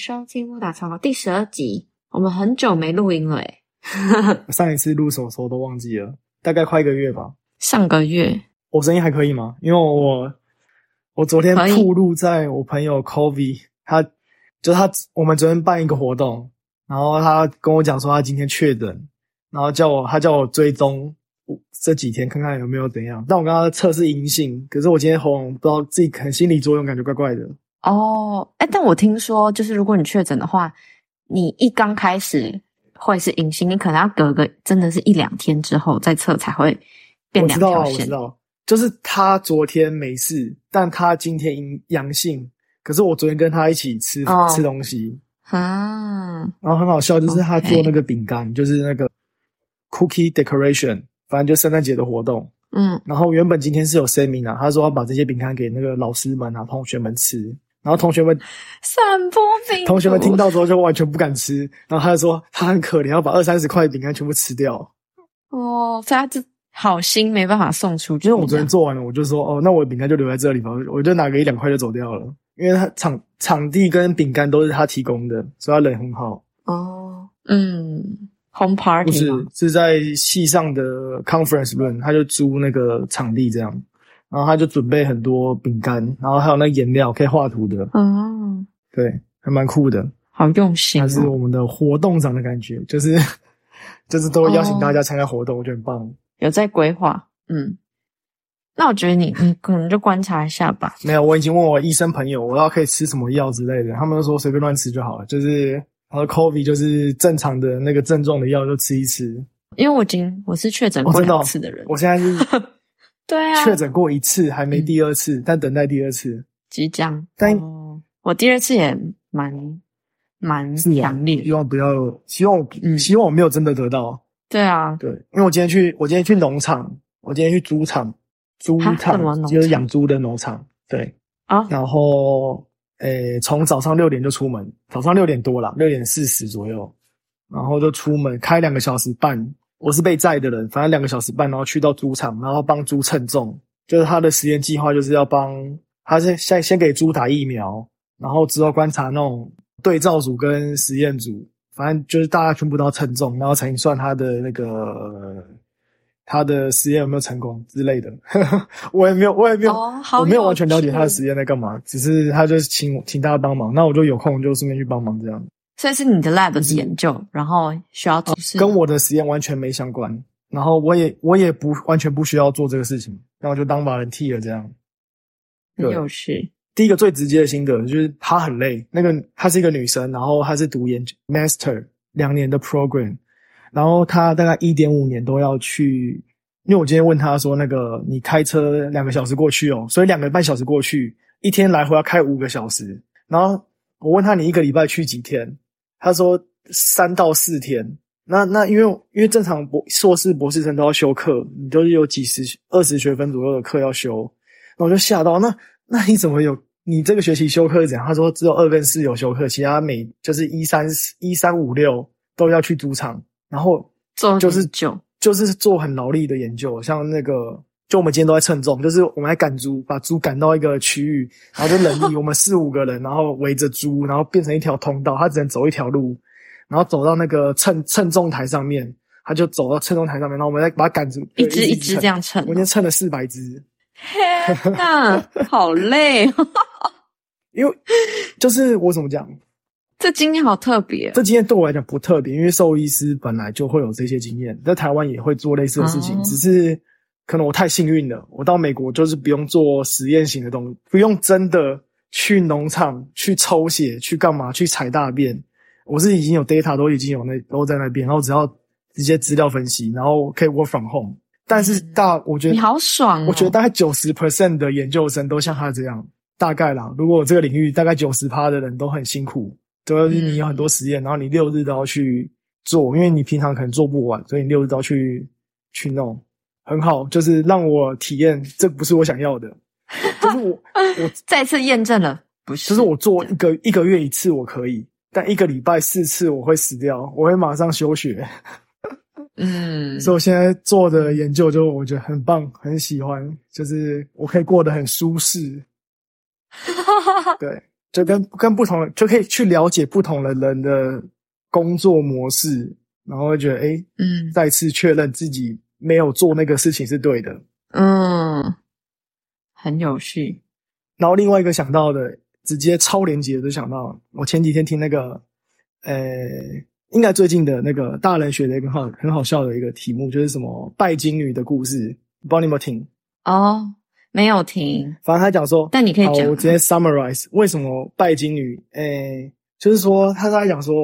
欢迎收听《木打长第十二集。我们很久没录音了，诶 上一次录什么时候都忘记了，大概快一个月吧。上个月，我声音还可以吗？因为我我昨天可以铺路在我朋友 Kobe，他就他我们昨天办一个活动，然后他跟我讲说他今天确诊，然后叫我他叫我追踪这几天看看有没有怎样。但我刚刚测试阴性，可是我今天喉咙不知道自己可能心理作用，感觉怪怪的。哦，哎，但我听说，就是如果你确诊的话，你一刚开始会是阴性，你可能要隔个真的是一两天之后再测才会变两我知道我知。道，就是他昨天没事，但他今天阴阳性。可是我昨天跟他一起吃、哦吃东西，啊，然后很好笑，就是他做那个饼干就是那个 cookie decoration，反正就圣诞节的活动。嗯，然后原本今天是有声明啊，他说要把这些饼干给那个老师们啊、同学们吃。然后同学们散播病毒。同学们听到之后就完全不敢吃，然后他就说他很可怜，要把二三十块饼干全部吃掉。哦，所以他这好心没办法送出，就是我我昨天做完了，我就说哦，那我的饼干就留在这里吧，我我就拿个一两块就走掉了，因为他场场地跟饼干都是他提供的，所以他人很好。哦，嗯，home 不 party 是？是在系上的 conference room，他就租那个场地这样，然后他就准备很多饼干，然后还有那颜料可以画图的，哦，对，还蛮酷的。好用心他是哦，我们的活动长的感觉，就是就是都会邀请大家参加活动，我觉得很棒。有在规划。嗯，那我觉得你你可能就观察一下吧。没有，我已经问我医生朋友，我要可以吃什么药之类的，他们都说随便乱吃就好了，就是然后 COVID 就是正常的那个症状的药就吃一吃。因为我已经我是确诊过哦真的哦两次的人，我现在是对啊，确诊过一次，还没第二次，但等待第二次。即将。但哦，我第二次也蛮蛮强烈希。望不要，希望我、嗯希望我没有真的得到。对啊，对，因为我今天去，我今天去农场，我今天去猪场，猪哈场就是养猪的农场。对，啊，然后诶，从早上六点就出门，早上六点多了，六点四十左右，然后就出门开两个小时半。我是被载的人，反正两个小时半，然后去到猪场，然后帮猪称重。就是他的实验计划就是要帮他先先先给猪打疫苗，然后之后观察那种对照组跟实验组，反正就是大家全部都要称重，然后才能算他的那个呃他的实验有没有成功之类的。我也没有，我也没有，我没有有完全了解他的实验在干嘛，只是他就是请请大家帮忙，那我就有空就顺便去帮忙这样。所以是你的 lab 的研究，然后需要跟我的实验完全没相关，然后我也我也不完全不需要做这个事情，然后就当把人替了这样。很对。有趣。第一个最直接的心得就是她很累，那个她是一个女生，然后她是读研 master 两年的 program，然后她大概一点五年都要去，因为我今天问她说那个你开车两个小时过去哦，所以两个半小时过去，一天来回要开五个小时，然后我问她你一个礼拜去几天，她说三到四天。那那因为因为正常博硕士博士生都要修课，你都是有几十二十学分左右的课要修，那我就吓到，那那你怎么有？你这个学期修课是怎样？他说只有二跟四有修课，其他每就是一三一三五六都要去主场，然后做就是研究就是做很劳力的研究，像那个就我们今天都在称重，就是我们来赶猪，把猪赶到一个区域，然后就人力，我们四五个人，然后围着猪，然后变成一条通道，他只能走一条路，然后走到那个称称重台上面，他就走到称重台上面，然后我们再把它赶出，一对只一只这。样称我今。天称了四百只，天哪，好累哦！因为就是我怎么讲，这经验好特别。这经验对我来讲不特别，因为兽医师本来就会有这些经验，在台湾也会做类似的事情，哦只是可能我太幸运了，我到美国就是不用做实验型的东西，不用真的去农场去抽血去干嘛去采大便，我是已经有 data 都已经有那都在那边，然后只要直接资料分析，然后可以 work from home。但是大，我觉得你好爽哦！我觉得大概九十 percent 的研究生都像他这样，大概啦。如果我这个领域大概九十趴的人都很辛苦，都要你有很多实验，然后你六日都要去做，因为你平常可能做不完，所以你六日都要去去弄，很好，就是让我体验，这不是我想要的，就是我我 再次验证了，不是？就是我做一个一个月一次我可以，但一个礼拜四次我会死掉，我会马上休学。嗯，所以我现在做的研究就我觉得很棒，很喜欢，就是我可以过得很舒适。对，就跟跟不同的就可以去了解不同的人的工作模式，然后会觉得哎，嗯再次确认自己没有做那个事情是对的。嗯，很有趣。然后另外一个想到的，直接超连接的就想到，我前几天听那个，呃，应该最近的那个大人学的一个很很好笑的一个题目，就是什么拜金女的故事，不知道你有没有听？哦，没有听，反正他讲说，但你可以讲我直接 summarize 为什么拜金女，诶，就是说他在讲说，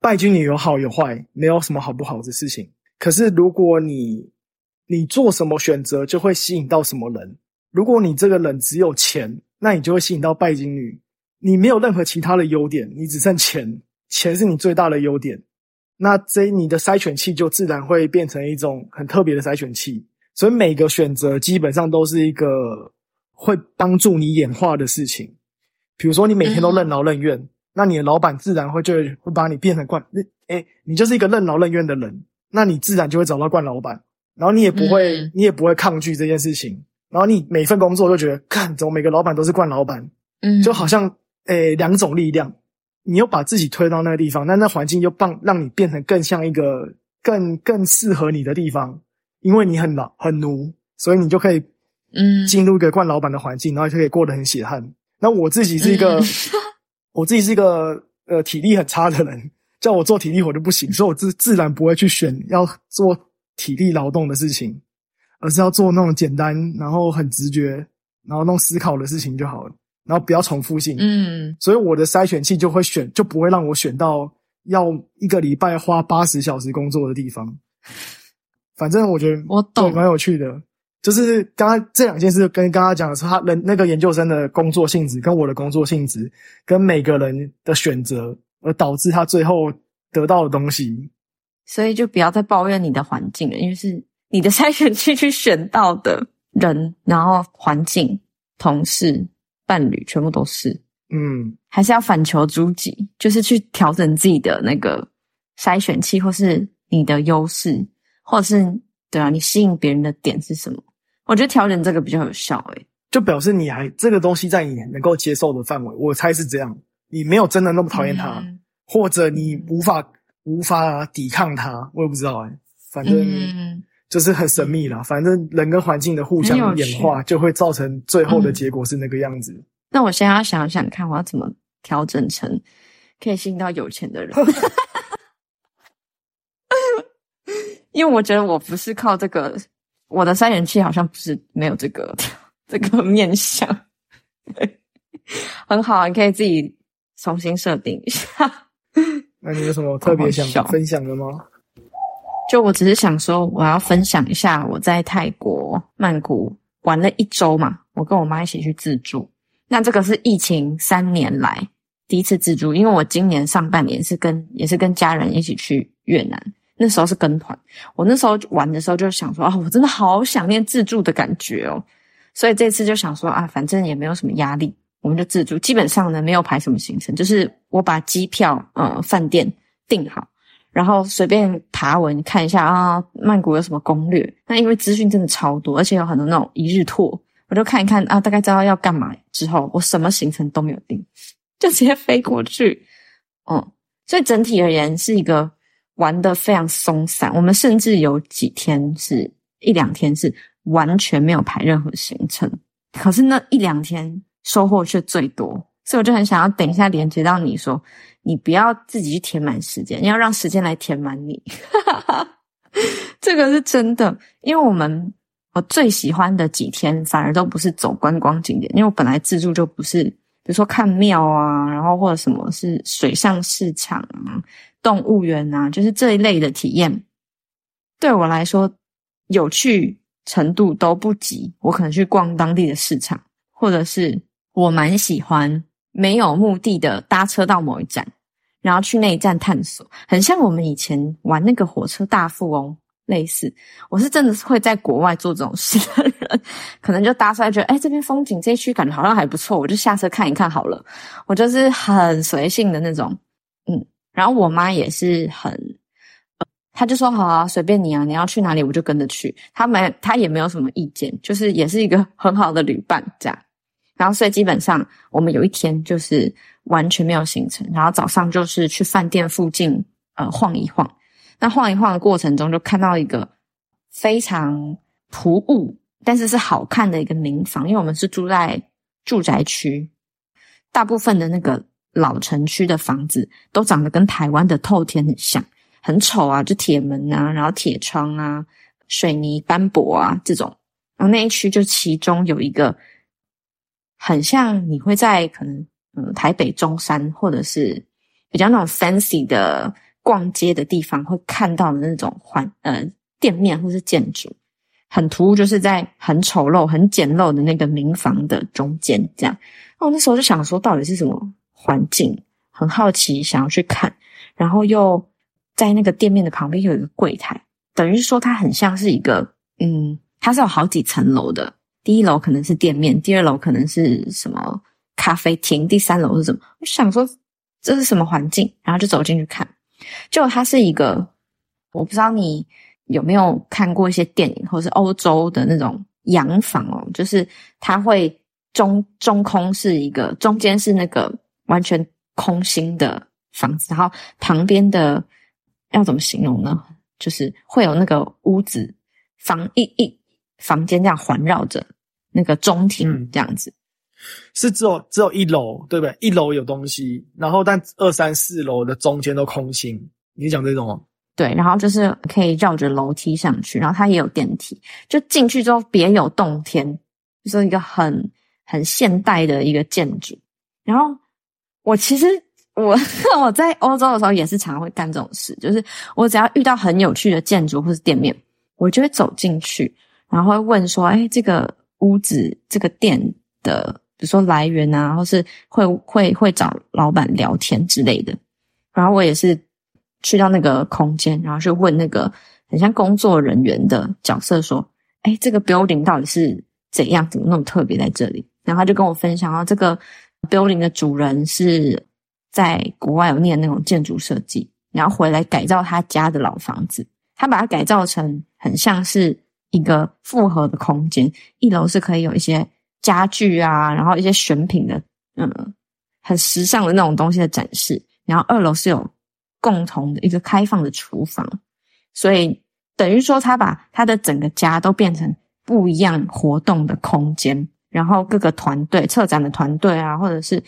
拜金女有好有坏，没有什么好不好的事情。可是如果你你做什么选择，就会吸引到什么人。如果你这个人只有钱，那你就会吸引到拜金女。你没有任何其他的优点，你只剩钱，钱是你最大的优点。那这你的筛选器就自然会变成一种很特别的筛选器。所以每个选择基本上都是一个会帮助你演化的事情。比如说你每天都任劳任怨，那你的老板自然会就会把你变成惯，哎，你就是一个任劳任怨的人，那你自然就会找到惯老板，然后你也不会，嗯你也不会抗拒这件事情。然后你每份工作都觉得，看怎么每个老板都是惯老板，嗯，就好像诶两种力量，你又把自己推到那个地方，那那环境又帮让你变成更像一个更更适合你的地方，因为你很老很奴，所以你就可以嗯进入一个惯老板的环境，然后就可以过得很血汗。那我自己是一个，嗯我自己是一个呃体力很差的人，叫我做体力活就不行，所以我自自然不会去选要做体力劳动的事情，而是要做那种简单，然后很直觉，然后弄思考的事情就好了，然后不要重复性。嗯所以我的筛选器就会选，就不会让我选到要一个礼拜花八十小时工作的地方。反正我觉得我懂蛮有趣的。就是刚刚这两件事跟刚刚讲的是他人那个研究生的工作性质，跟我的工作性质，跟每个人的选择，而导致他最后得到的东西。所以就不要再抱怨你的环境了，因为是你的筛选器去选到的人，然后环境、同事、伴侣，全部都是，嗯，还是要反求诸己，就是去调整自己的那个筛选器，或是你的优势，或者是对啊，你吸引别人的点是什么？我觉得调整这个比较有效欸诶、就表示你还这个东西在你能够接受的范围，我猜是这样。你没有真的那么讨厌他，嗯或者你无法无法抵抗他，我也不知道哎、反正嗯，就是很神秘啦。反正人跟环境的互相演化，就会造成最后的结果是那个样子。那我现在要想想看，我要怎么调整成可以吸引到有钱的人。因为我觉得我不是靠这个，我的三元气好像不是没有这个 这个面相，对 很好，你可以自己重新设定一下。那你有什么特别想分享的吗？就我只是想说，我要分享一下我在泰国曼谷玩了一周嘛，我跟我妈一起去自助。那这个是疫情三年来第一次自助，因为我今年上半年是跟也是跟家人一起去越南，那时候是跟团。我那时候玩的时候就想说啊，我真的好想念自助的感觉哦，所以这次就想说啊，反正也没有什么压力，我们就自助。基本上呢，没有排什么行程，就是我把机票、呃饭店订好。然后随便爬文看一下啊，曼谷有什么攻略？那因为资讯真的超多，而且有很多那种一日拓，我就看一看啊，大概知道要干嘛。之后我什么行程都没有定，就直接飞过去。嗯，所以整体而言是一个玩的非常松散。我们甚至有几天是一两天是完全没有排任何行程，可是那一两天收获却最多。所以我就很想要等一下连接到你说，你不要自己去填满时间，你要让时间来填满你。这个是真的，因为我们我最喜欢的几天反而都不是走观光景点，因为我本来自助就不是，比如说看庙啊，然后或者什么是水上市场啊、动物园啊，就是这一类的体验，对我来说有趣程度都不及我可能去逛当地的市场，或者是我蛮喜欢没有目的的搭车到某一站，然后去那一站探索，很像我们以前玩那个火车大富翁类似。我是真的是会在国外做这种事的人，可能就搭出来觉得，哎，这边风景这一区感觉好像还不错，我就下车看一看好了。我就是很随性的那种，嗯。然后我妈也是很，她就说好啊，随便你啊，你要去哪里我就跟着去。她没，她也没有什么意见，就是也是一个很好的旅伴这样。然后所以基本上我们有一天就是完全没有行程，然后早上就是去饭店附近呃晃一晃。那晃一晃的过程中，就看到一个非常朴物，但是是好看的一个民房，因为我们是住在住宅区，大部分的那个老城区的房子都长得跟台湾的透天很像，很丑啊，就铁门啊，然后铁窗啊，水泥斑驳啊这种。然后那一区就其中有一个很像你会在可能嗯台北中山或者是比较那种 fancy 的。逛街的地方会看到的那种环呃店面或是建筑，很突兀，就是在很丑陋、很简陋的那个民房的中间这样。那我那时候就想说，到底是什么环境？很好奇，想要去看。然后又在那个店面的旁边有一个柜台，等于说它很像是一个嗯，它是有好几层楼的。第一楼可能是店面，第二楼可能是什么咖啡厅，第三楼是什么？我想说这是什么环境？然后就走进去看。就它是一个，我不知道你有没有看过一些电影，或是欧洲的那种洋房哦，就是它会中中空是一个，中间是那个完全空心的房子，然后旁边的要怎么形容呢？就是会有那个屋子房一一房间这样环绕着那个中庭这样子。是只有只有一楼，对不对？一楼有东西，然后但二三四楼的中间都空心。你讲这种吗？对，然后就是可以绕着楼梯上去，然后它也有电梯，就进去之后别有洞天，就是一个很很现代的一个建筑。然后我其实我 我在欧洲的时候也是常常会干这种事，就是我只要遇到很有趣的建筑或是店面，我就会走进去，然后会问说：“哎，这个屋子这个店的。”比如说来源啊，或是会会会找老板聊天之类的。然后我也是去到那个空间，然后去问那个很像工作人员的角色说：“哎，这个 building 到底是怎样？怎么那么特别在这里？”然后他就跟我分享，哦，这个 building 的主人是在国外有念那种建筑设计，然后回来改造他家的老房子，他把它改造成很像是一个复合的空间，一楼是可以有一些。家具啊，然后一些选品的，嗯，很时尚的那种东西的展示。然后二楼是有共同的一个开放的厨房，所以等于说他把他的整个家都变成不一样活动的空间。然后各个团队、策展的团队啊，或者是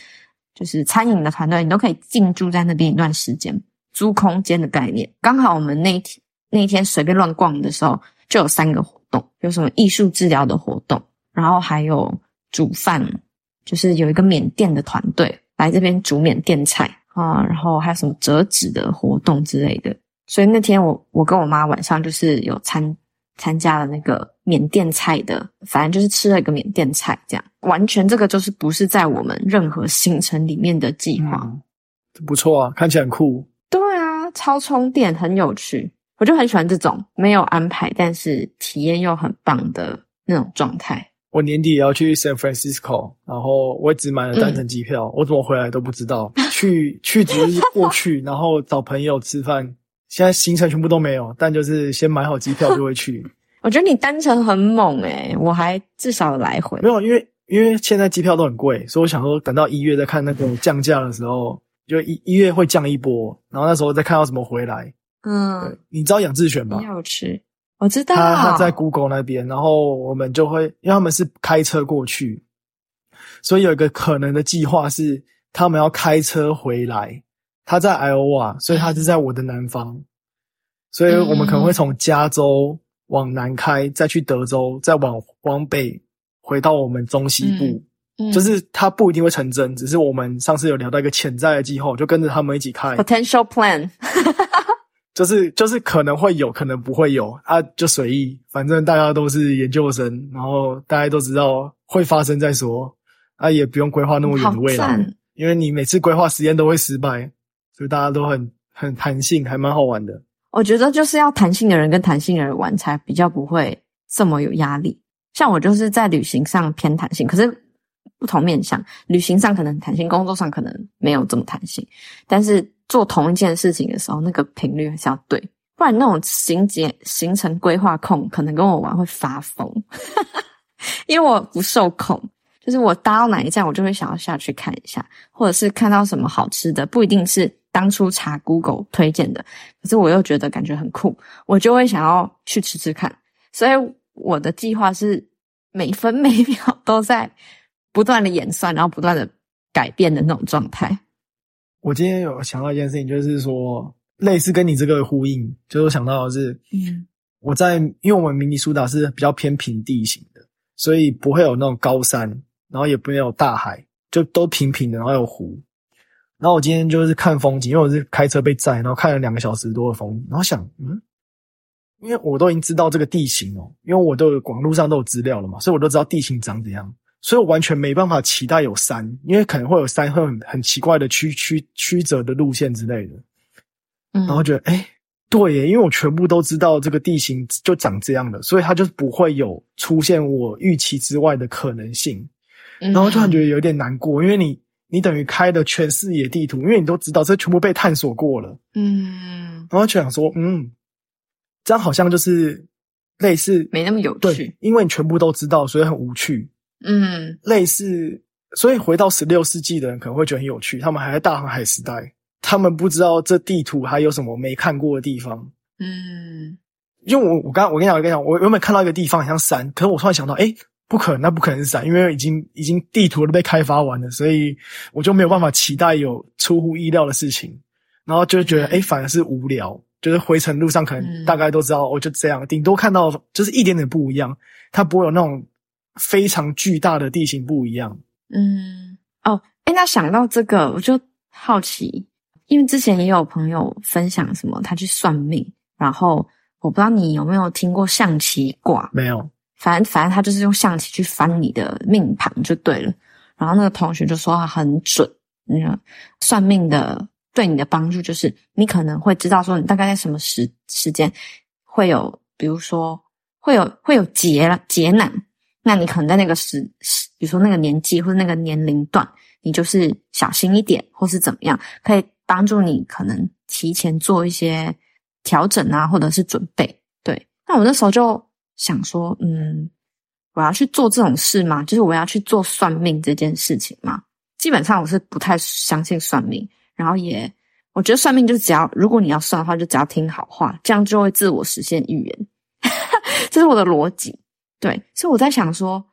就是餐饮的团队，你都可以进驻在那边一段时间，租空间的概念。刚好我们那天那天随便乱逛的时候，就有三个活动，有什么艺术治疗的活动，然后还有。煮饭就是有一个缅甸的团队来这边煮缅甸菜啊，然后还有什么折纸的活动之类的。所以那天我我跟我妈晚上就是有参参加了那个缅甸菜的，反正就是吃了一个缅甸菜，这样完全这个就是不是在我们任何行程里面的计划。不错啊，看起来很酷。对啊，超充电，很有趣，我就很喜欢这种没有安排，但是体验又很棒的那种状态。我年底也要去 San Francisco，然后我只买了单程机票，我怎么回来都不知道。去去只是过去，然后找朋友吃饭，现在行程全部都没有，但就是先买好机票就会去。我觉得你单程很猛诶，我还至少来回没有，因为因为现在机票都很贵，所以我想说等到一月再看那个降价的时候，就一一月会降一波，然后那时候再看到怎么回来。嗯，你知道养志选吧？要吃。我知道他他在 Google 那边，然后我们就会，因为他们是开车过去，所以有一个可能的计划是他们要开车回来。他在 Iowa，所以他是在我的南方，所以我们可能会从加州往南开，再去德州，再往往北回到我们中西部。嗯就是他不一定会成真，只是我们上次有聊到一个潜在的计划，就跟着他们一起开 potential plan。就是就是可能会有可能不会有啊，就随意，反正大家都是研究生，然后大家都知道会发生再说，啊，也不用规划那么远的未来，因为你每次规划实验都会失败，所以大家都很很弹性，还蛮好玩的。我觉得就是要弹性的人跟弹性的人玩才比较不会这么有压力。像我就是在旅行上偏弹性，可是不同面向，旅行上可能弹性，工作上可能没有这么弹性，但是。做同一件事情的时候，那个频率还是要对，不然那种行节行程规划控可能跟我玩会发疯，因为我不受控，就是我搭到哪一站，我就会想要下去看一下，或者是看到什么好吃的，不一定是当初查 Google 推荐的，可是我又觉得感觉很酷，我就会想要去吃吃看。所以我的计划是每分每秒都在不断的演算，然后不断的改变的那种状态。我今天有想到一件事情，就是说类似跟你这个呼应，就是我想到的是，嗯我在因为我们明尼苏达是比较偏平地形的，所以不会有那种高山，然后也不会有大海，就都平平的，然后有湖。然后我今天就是看风景，因为我是开车被载，然后看了两个小时多的风景，然后想，嗯，因为我都已经知道这个地形哦，因为我都有网络上都有资料了嘛，所以我都知道地形长怎样，所以我完全没办法期待有山，因为可能会有山会很很奇怪的曲曲曲折的路线之类的。嗯，然后觉得，哎、对耶，因为我全部都知道这个地形就长这样的，所以它就不会有出现我预期之外的可能性。然然后突然觉得有点难过，因为你你等于开了全视野地图，因为你都知道这全部被探索过了，嗯，然后就想说，嗯，这样好像就是类似没那么有趣，，因为你全部都知道，所以很无趣。嗯。类似，所以回到十六世纪的人可能会觉得很有趣，他们还在大航海时代，他们不知道这地图还有什么没看过的地方。嗯。因为我我刚我跟你讲，我跟你讲，我原本看到一个地方很像山，可是我突然想到，哎，不可能，那不可能是山，因为已经已经地图都被开发完了，所以我就没有办法期待有出乎意料的事情，然后就觉得，哎，反而是无聊，就是回程路上可能嗯。大概都知道，我就这样，顶多看到就是一点点不一样，它不会有那种非常巨大的地形不一样。嗯，哦，哎，那想到这个，我就好奇，因为之前也有朋友分享什么，他去算命，然后我不知道你有没有听过象棋卦，没有，反正反正他就是用象棋去翻你的命盘就对了。然后那个同学就说他很准，那个，算命的对你的帮助就是你可能会知道说你大概在什么时时间会有，比如说会有会有劫了劫难，那你可能在那个时时，比如说那个年纪或者那个年龄段，你就是小心一点，或是怎么样，可以帮助你可能提前做一些调整啊，或者是准备。对，那我那时候就想说，嗯，我要去做这种事吗？就是我要去做算命这件事情吗？基本上我是不太相信算命，然后也我觉得算命就是只要如果你要算的话，就只要听好话，这样就会自我实现预言，这是我的逻辑。对，所以我在想说，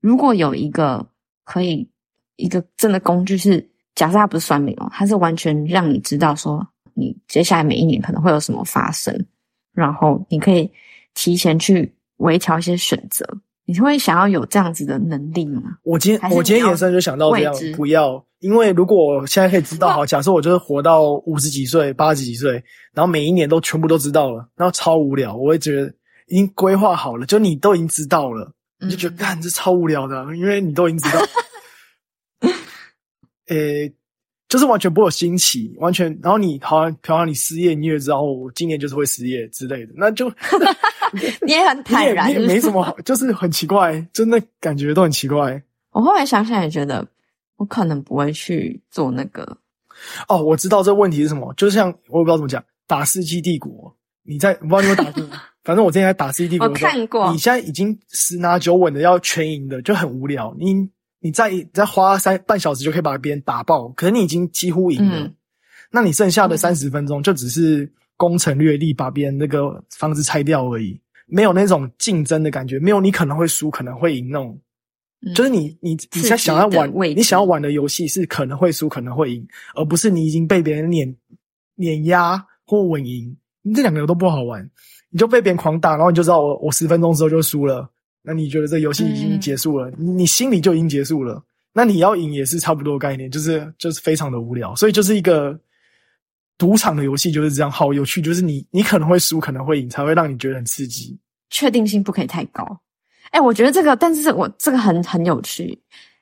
如果有一个可以一个真的工具是，假设它不是算命哦，它是完全让你知道说你接下来每一年可能会有什么发生，然后你可以提前去微调一些选择。你会想要有这样子的能力吗？我今天我今天延伸就想到这样不要，因为如果我现在可以知道，好，假设我就是活到五十几岁、八十几岁，然后每一年都全部都知道了，然后超无聊，我会觉得已经规划好了，就你都已经知道了，你就觉得嗯干、这超无聊的，因为你都已经知道，诶、就是完全不会有新奇，完全，然后你好像，比方说你失业，你也知道今年就是会失业之类的，那就 你也很坦然，也你也没什么好，就是很奇怪，真的感觉都很奇怪。我后来想想也觉得，我可能不会去做那个。哦，我知道这问题是什么，就像我也不知道怎么讲，打《世纪帝国》，你在我不知道你有打过，反正我之前在打《世纪帝国》我看过。你现在已经十拿九稳的要全赢的，就很无聊。你你再你再花三半小时就可以把别人打爆，可是你已经几乎赢了，嗯。那你剩下的嗯。三十分钟就只是攻城略地，把别人那个房子拆掉而已，没有那种竞争的感觉，没有你可能会输，可能会赢那种。嗯。就是你你你在想要玩你想要玩的游戏是可能会输，可能会赢，而不是你已经被别人碾碾压或稳赢，你这两个都不好玩，你就被别人狂打，然后你就知道我我十分钟之后就输了，那你觉得这游戏已经嗯结束了，你你心里就已经结束了，那你要赢也是差不多的概念，就是就是非常的无聊，所以就是一个赌场的游戏就是这样，好有趣，就是你你可能会输，可能会赢，才会让你觉得很刺激。确定性不可以太高。哎，我觉得这个，但是我这个很很有趣。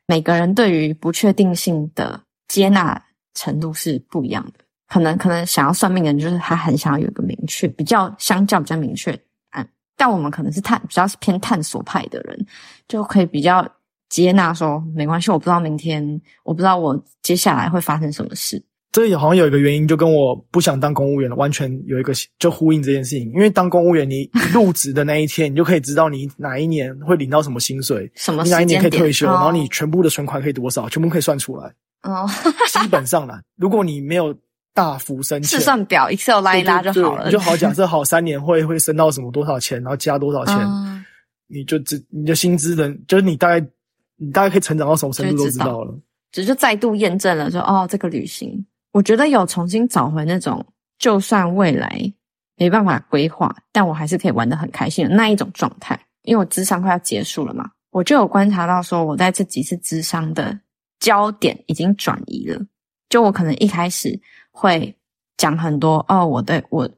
每个人对于不确定性的接纳程度是不一样的。可能可能想要算命的人，就是他很想要有一个明确，比较相较比较明确的答案。但我们可能是探比较是偏探索派的人，就可以比较接纳说没关系，我不知道明天，我不知道我接下来会发生什么事。这个好像有一个原因，就跟我不想当公务员了，完全有一个就呼应这件事情。因为当公务员，你入职的那一天，你就可以知道你哪一年会领到什么薪水，什么你哪一年可以退休，然后你全部的存款可以多少，全部可以算出来。哦，基本上啦，如果你没有大幅升迁试，算表 Excel 拉一拉就好了，你就好假设好三年会会升到什么多少钱，然后加多少钱，嗯你就知你的薪资能就是你大概你大概可以成长到什么程度都就知道了。只是就再度验证了说，哦，这个旅行，我觉得有重新找回那种，就算未来没办法规划，但我还是可以玩的很开心的那一种状态。因为我智商快要结束了嘛，我就有观察到说，我在这几次智商的焦点已经转移了。就我可能一开始会讲很多哦，我对我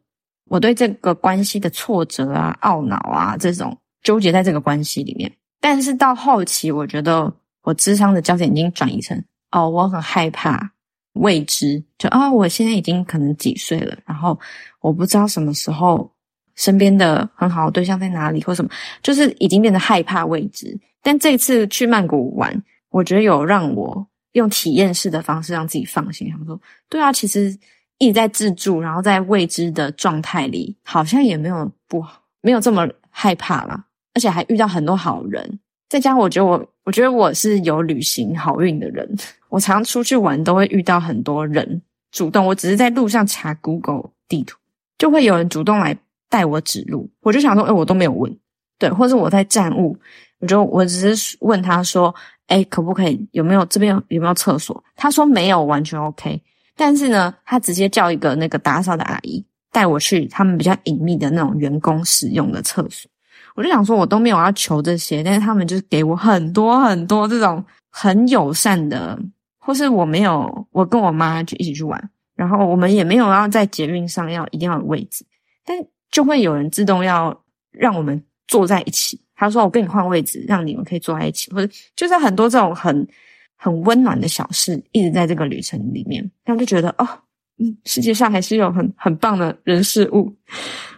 我对这个关系的挫折啊、懊恼啊这种纠结在这个关系里面，但是到后期，我觉得我智商的焦点已经转移成哦，我很害怕未知，就啊、我现在已经可能几岁了，然后我不知道什么时候身边的很好的对象在哪里或什么，就是已经变得害怕未知。但这次去曼谷玩，我觉得有让我用体验式的方式让自己放心，想说，对啊，其实一直在自助，然后在未知的状态里，好像也没有不好，没有这么害怕啦，而且还遇到很多好人。再加上我觉得我，我觉得我是有旅行好运的人，我常出去玩都会遇到很多人主动，我只是在路上查 Google 地图，就会有人主动来带我指路，我就想说，哎、我都没有问，对，或者我在站务，我就我只是问他说，哎，可不可以有没有这边有没有厕所？他说没有，完全 OK。但是呢，他直接叫一个那个打扫的阿姨带我去他们比较隐秘的那种员工使用的厕所。我就想说，我都没有要求这些，但是他们就是给我很多很多这种很友善的，或是我没有，我跟我妈就一起去玩，然后我们也没有要在捷运上要一定要有位置，但就会有人自动要让我们坐在一起。他说：“我跟你换位置，让你们可以坐在一起。”或者就是很多这种很很温暖的小事，一直在这个旅程里面，然后就觉得哦，嗯，世界上还是有很很棒的人事物，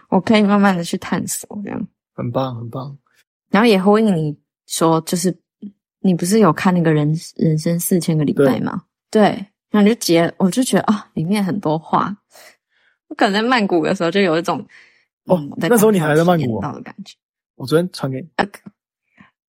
我可以慢慢的去探索这样。很棒，很棒。然后也呼应你说，就是你不是有看那个人人生四千个礼拜吗？对，然后你就结，我就觉得啊、里面很多话。我可能在曼谷的时候就有一种哦嗯那时候你还在曼谷哦到的感觉。我昨天传给你，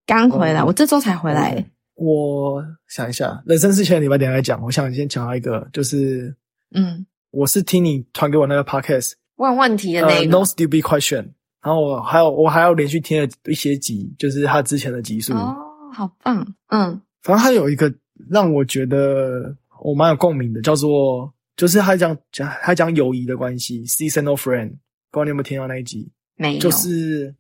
刚回来，哦我这周才回来。我想一下，人生四千个礼拜等一下来讲。我想先讲到一个，就是嗯，我是听你传给我那个 podcast，问问题的呃那个。，No Stupid Question，然后我还有我还有连续听了一些集，就是他之前的集数。哦，好棒。嗯反正他有一个让我觉得我蛮有共鸣的，叫做就是他讲讲他讲友谊的关系，seasonal friend，不知道你有没有听到那一集？没有。就是嗯，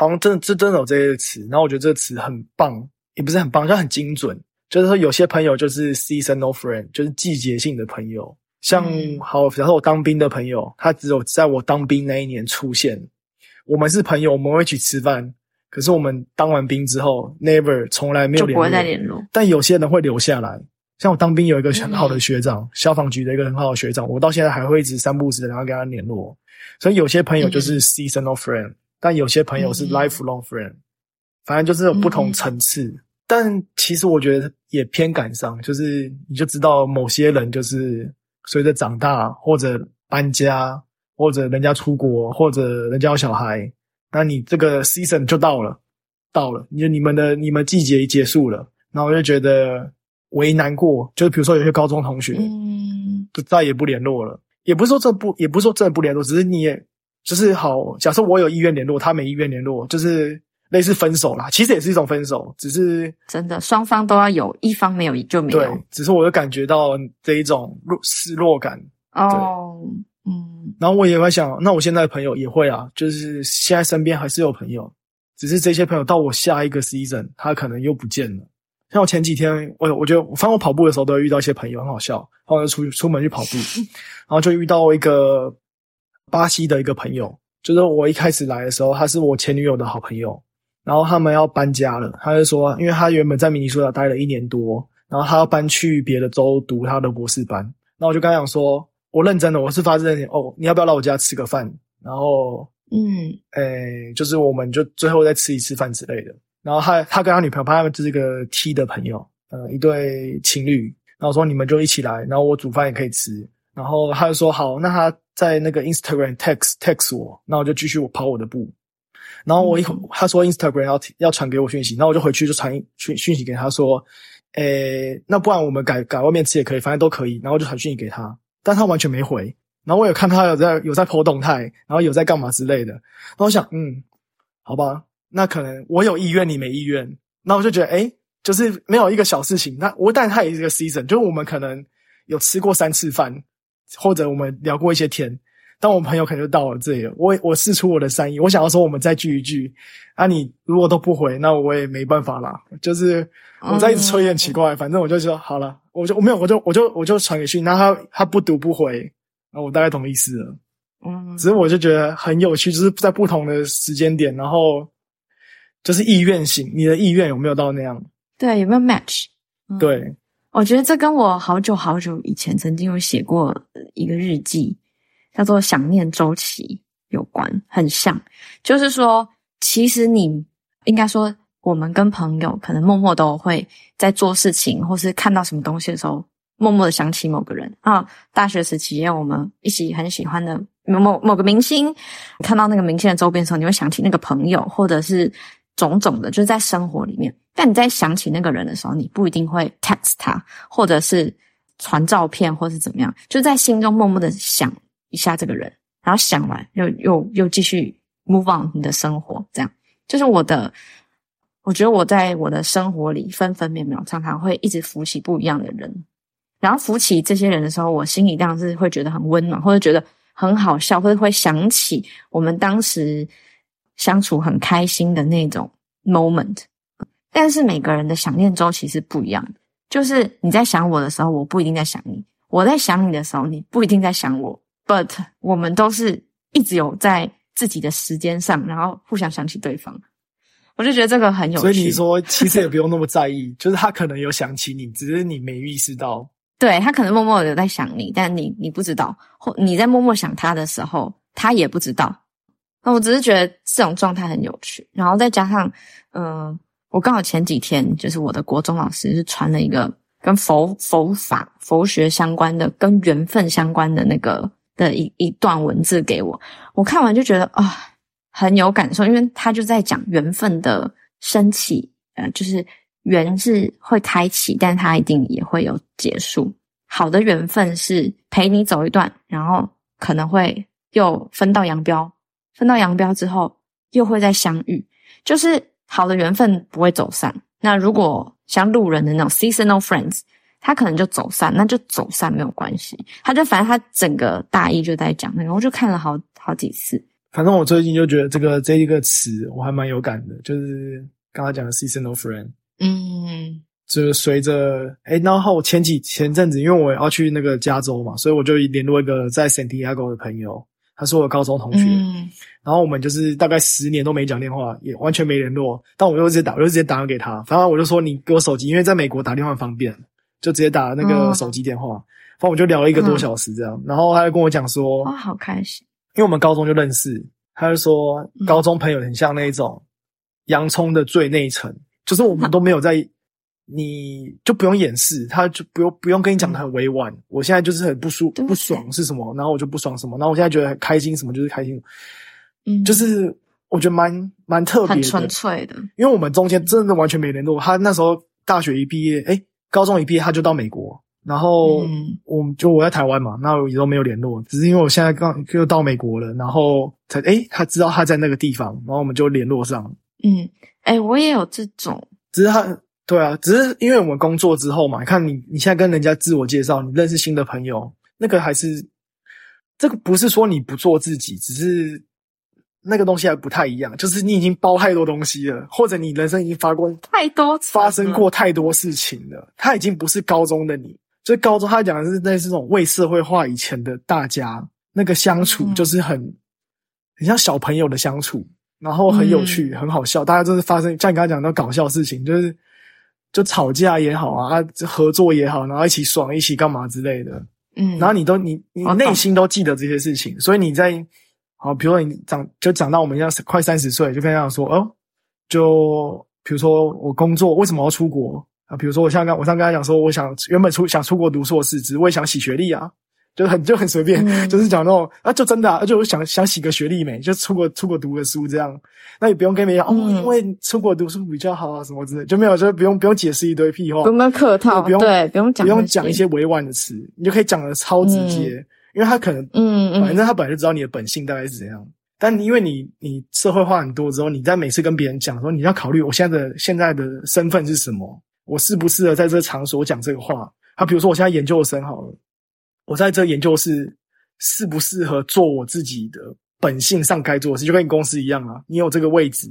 好像真的真真的有这些词，然后我觉得这个词很棒，也不是很棒，就很精准。就是说有些朋友就是 seasonal friend，就是季节性的朋友。像嗯好，然后我当兵的朋友，他只有在我当兵那一年出现。我们是朋友，我们会一起吃饭。可是我们当完兵之后，never 从来没有联络。就不会再联络。但有些人会留下来，像我当兵有一个很好的学长，消防局的一个很好的学长，我到现在还会一直三不五时的然后跟他联络。所以有些朋友就是 seasonal friend，、但有些朋友是嗯 lifelong friend，、反正就是有不同层次。但其实我觉得也偏感伤，就是你就知道某些人就是随着长大或者搬家，或者人家出国，或者人家有小孩，那你这个 season 就到了，到了，你你们的你们季节结束了，然后我就觉得为难过，就是比如说有些高中同学，嗯就再也不联络了。也不是说这不，也不是说真的不联络，只是你也就是好。假设我有意愿联络，他没意愿联络，就是类似分手啦。其实也是一种分手，只是真的，双方都要有，一方没有就没有对。，只是我就感觉到这一种落失落感。哦，嗯然后我也会想，那我现在的朋友也会啊，就是现在身边还是有朋友，只是这些朋友到我下一个 season，他可能又不见了。像我前几天，我我觉得，反正我跑步的时候都会遇到一些朋友，很好笑。然后我就出出门去跑步，然后就遇到一个巴西的一个朋友，就是我一开始来的时候，他是我前女友的好朋友。然后他们要搬家了，他就说，因为他原本在明尼苏达待了一年多，然后他要搬去别的州读他的博士班。那我就跟他讲说，我认真的，我是发自内心哦，你要不要来我家吃个饭？然后，嗯诶，就是我们就最后再吃一次饭之类的。然后他他跟他女朋友，他们就是一个 T 的朋友，呃，一对情侣。然后说你们就一起来，然后我煮饭也可以吃。然后他就说好，那他在那个 Instagram text text 我，那我就继续我跑我的步。然后我一他说 Instagram 要要传给我讯息，然后我就回去就传讯讯息给他说，诶，那不然我们改改外面吃也可以，反正都可以。然后就传讯息给他，但他完全没回。然后我有看他有在有在 po 动态，然后有在干嘛之类的。然后我想，嗯，好吧，那可能我有意愿，你没意愿。那我就觉得，哎，就是没有一个小事情。那我但他也是个 season，就是我们可能有吃过三次饭。或者我们聊过一些天，但我朋友可能就到了这里了。我我试出我的善意，我想要说我们再聚一聚。啊，你如果都不回，那我也没办法啦。就是我在一直催，很奇怪。反正我就说好了，我就我没有，我就我就我就传给讯，然后他他不读不回，那我大概懂意思了。嗯，只是我就觉得很有趣，就是在不同的时间点，然后就是意愿型，你的意愿有没有到那样？对，有没有 match？对。我觉得这跟我好久好久以前曾经有写过一个日记，叫做“想念周期”有关，很像。就是说，其实你应该说，我们跟朋友可能默默都会在做事情，或是看到什么东西的时候，默默的想起某个人啊。大学时期，我们一起很喜欢的某某某个明星，看到那个明星的周边的时候，你会想起那个朋友，或者是。种种的，就是在生活里面。但你在想起那个人的时候，你不一定会 text 他，或者是传照片，或是怎么样，就在心中默默的想一下这个人，然后想完又又又继续 move on 你的生活。这样就是我的，我觉得我在我的生活里分分秒秒常常会一直浮起不一样的人，然后浮起这些人的时候，我心里当然是会觉得很温暖，或者觉得很好笑，或者会想起我们当时。相处很开心的那种 moment，但是每个人的想念周期是不一样的。就是你在想我的时候，我不一定在想你；我在想你的时候，你不一定在想我。But 我们都是一直有在自己的时间上，然后互相想起对方。我就觉得这个很有趣。所以你说，其实也不用那么在意，就是他可能有想起你，只是你没意识到。对他可能默默的在想你，但你你不知道，或你在默默想他的时候，他也不知道。那我只是觉得这种状态很有趣，然后再加上，嗯，我刚好前几天就是我的国中老师是传了一个跟佛佛法佛学相关的、跟缘分相关的那个的一一段文字给我，我看完就觉得啊很有感受，因为他就在讲缘分的升起，呃，就是缘是会开启，但它一定也会有结束。好的缘分是陪你走一段，然后可能会又分道扬镳。分道扬镳之后，又会再相遇，就是好的缘分不会走散。那如果像路人的那种 seasonal friends，他可能就走散，那就走散没有关系。他就反正他整个大意就在讲那个，我就看了好好几次。反正我最近就觉得这个这一个词我还蛮有感的，就是刚刚讲的 seasonal friend。嗯，就是随着哎，然后前几前阵子，因为我要去那个加州嘛，所以我就联络一个在 Santiago 的朋友。他是我高中同学，然后我们就是大概十年都没讲电话，也完全没联络。但我就直接打，我就直接打给他。反正我就说你给我手机，因为在美国打电话方便，就直接打那个手机电话。反正我就聊了一个多小时这样。然后他就跟我讲说，哇，好开心，因为我们高中就认识。他就说高中朋友很像那种洋葱的最内层，就是我们都没有在。你就不用掩饰，他就不用不用跟你讲的很委婉。我现在就是很不舒不爽是什么，然后我就不爽什么，然后我现在觉得很开心什么就是开心，嗯，就是我觉得蛮蛮特别、很纯粹的。因为我们中间真的完全没联络。他那时候大学一毕业，哎，高中一毕业他就到美国，然后我就我在台湾嘛，那也都没有联络。只是因为我现在刚又到美国了，然后才哎他知道他在那个地方，然后我们就联络上。嗯，哎，我也有这种，只是他。对啊，只是因为我们工作之后嘛，看你你现在跟人家自我介绍，你认识新的朋友，那个还是这个不是说你不做自己，只是那个东西还不太一样，就是你已经包太多东西了，或者你人生已经发过太多发生过太多事情了，他已经不是高中的你，所以高中他讲的是那是这种未社会化以前的大家，那个相处就是很很像小朋友的相处，然后很有趣，很好笑，大家就是发生像你刚才讲的搞笑事情，就是。就吵架也好啊，合作也好，然后一起爽，一起干嘛之类的，嗯，然后你都你你内心都记得这些事情，所以你在好，比如说你长就长到我们要快三十岁，就跟他讲说哦，就比如说我工作为什么要出国，啊，比如说我像刚我上刚才讲说，我想原本出想出国读硕士，只我也想洗学历啊，就很就很随便，嗯。就是讲那种啊，就真的啊，就我想想洗个学历没，就出国出国读个书这样，那也不用跟别人讲、哦，嗯。因为出国读书比较好啊什么之类，就没有就不用不用解释一堆屁话，不用那客套，不用对，不用讲，不用讲一些，委婉的词，你就可以讲的超直接，因为他可能嗯嗯，反正他本来就知道你的本性大概是怎样。但因为你你社会化很多之后，你在每次跟别人讲说，你要考虑我现在的现在的身份是什么，我适不适合在这个场所讲这个话？他比如说我现在研究生好了，我在这研究是适不适合做我自己的本性上该做的事，就跟你公司一样啊，你有这个位置，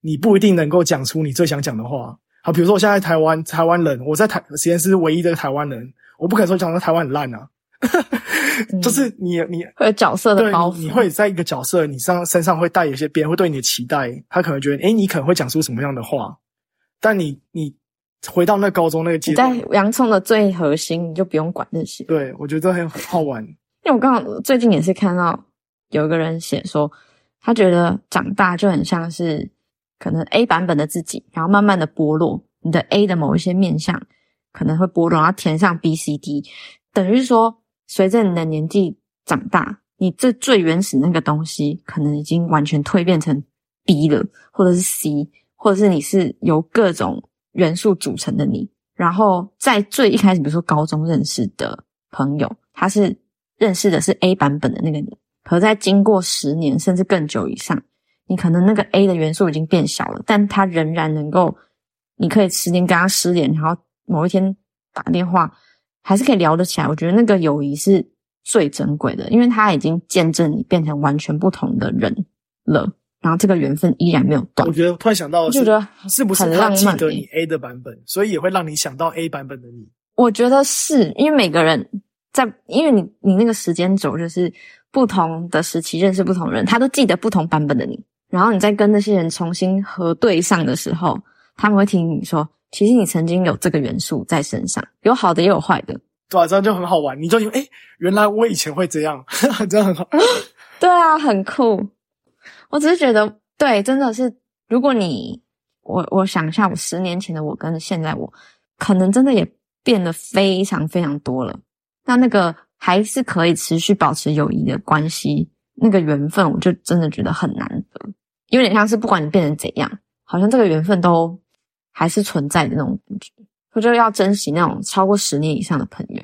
你不一定能够讲出你最想讲的话。好，比如说我现在台湾台湾人，我在台实验室唯一的台湾人，我不可能说讲说台湾很烂啊，就是你你会有角色的对包袱，你，你会在一个角色，你上身上会带有一些别人会对你的期待，他可能觉得，诶，你可能会讲出什么样的话，但你你回到那高中那个阶段，洋葱的最核心，你就不用管那些。对我觉得很很好玩。因为我刚好最近也是看到有一个人写说，他觉得长大就很像是可能 A 版本的自己，然后慢慢的剥落你的 A 的某一些面相，可能会剥落，然后填上 B、C、D，等于说，随着你的年纪长大，你这最原始那个东西，可能已经完全蜕变成 B 了，或者是 C，或者是你是由各种元素组成的你。然后在最一开始，比如说高中认识的朋友，他是认识的是 A 版本的那个你，可在经过十年甚至更久以上，你可能那个 A 的元素已经变小了，但他仍然能够，你可以十年跟他失联，然后某一天打电话，还是可以聊得起来。我觉得那个友谊是最珍贵的，因为他已经见证你变成完全不同的人了，然后这个缘分依然没有断我。觉得突然想到，我就觉得是不是很他记浪漫欸得你 A 的版本，所以也会让你想到 A 版本的你？我觉得是因为每个人在，因为你你那个时间轴就是不同的时期认识不同人，他都记得不同版本的你，然后你再跟那些人重新核对上的时候，他们会听你说，其实你曾经有这个元素在身上，有好的也有坏的。对啊，这样就很好玩。你就以为，诶，原来我以前会这样，这样很好。对啊，很酷。我只是觉得，对，真的是，如果你我我想一下，我十年前的我跟现在我，可能真的也变得非常非常多了。那那个还是可以持续保持友谊的关系，那个缘分，我就真的觉得很难得，有点像是不管你变成怎样，好像这个缘分都还是存在的那种感觉。我就要珍惜那种超过十年以上的朋友。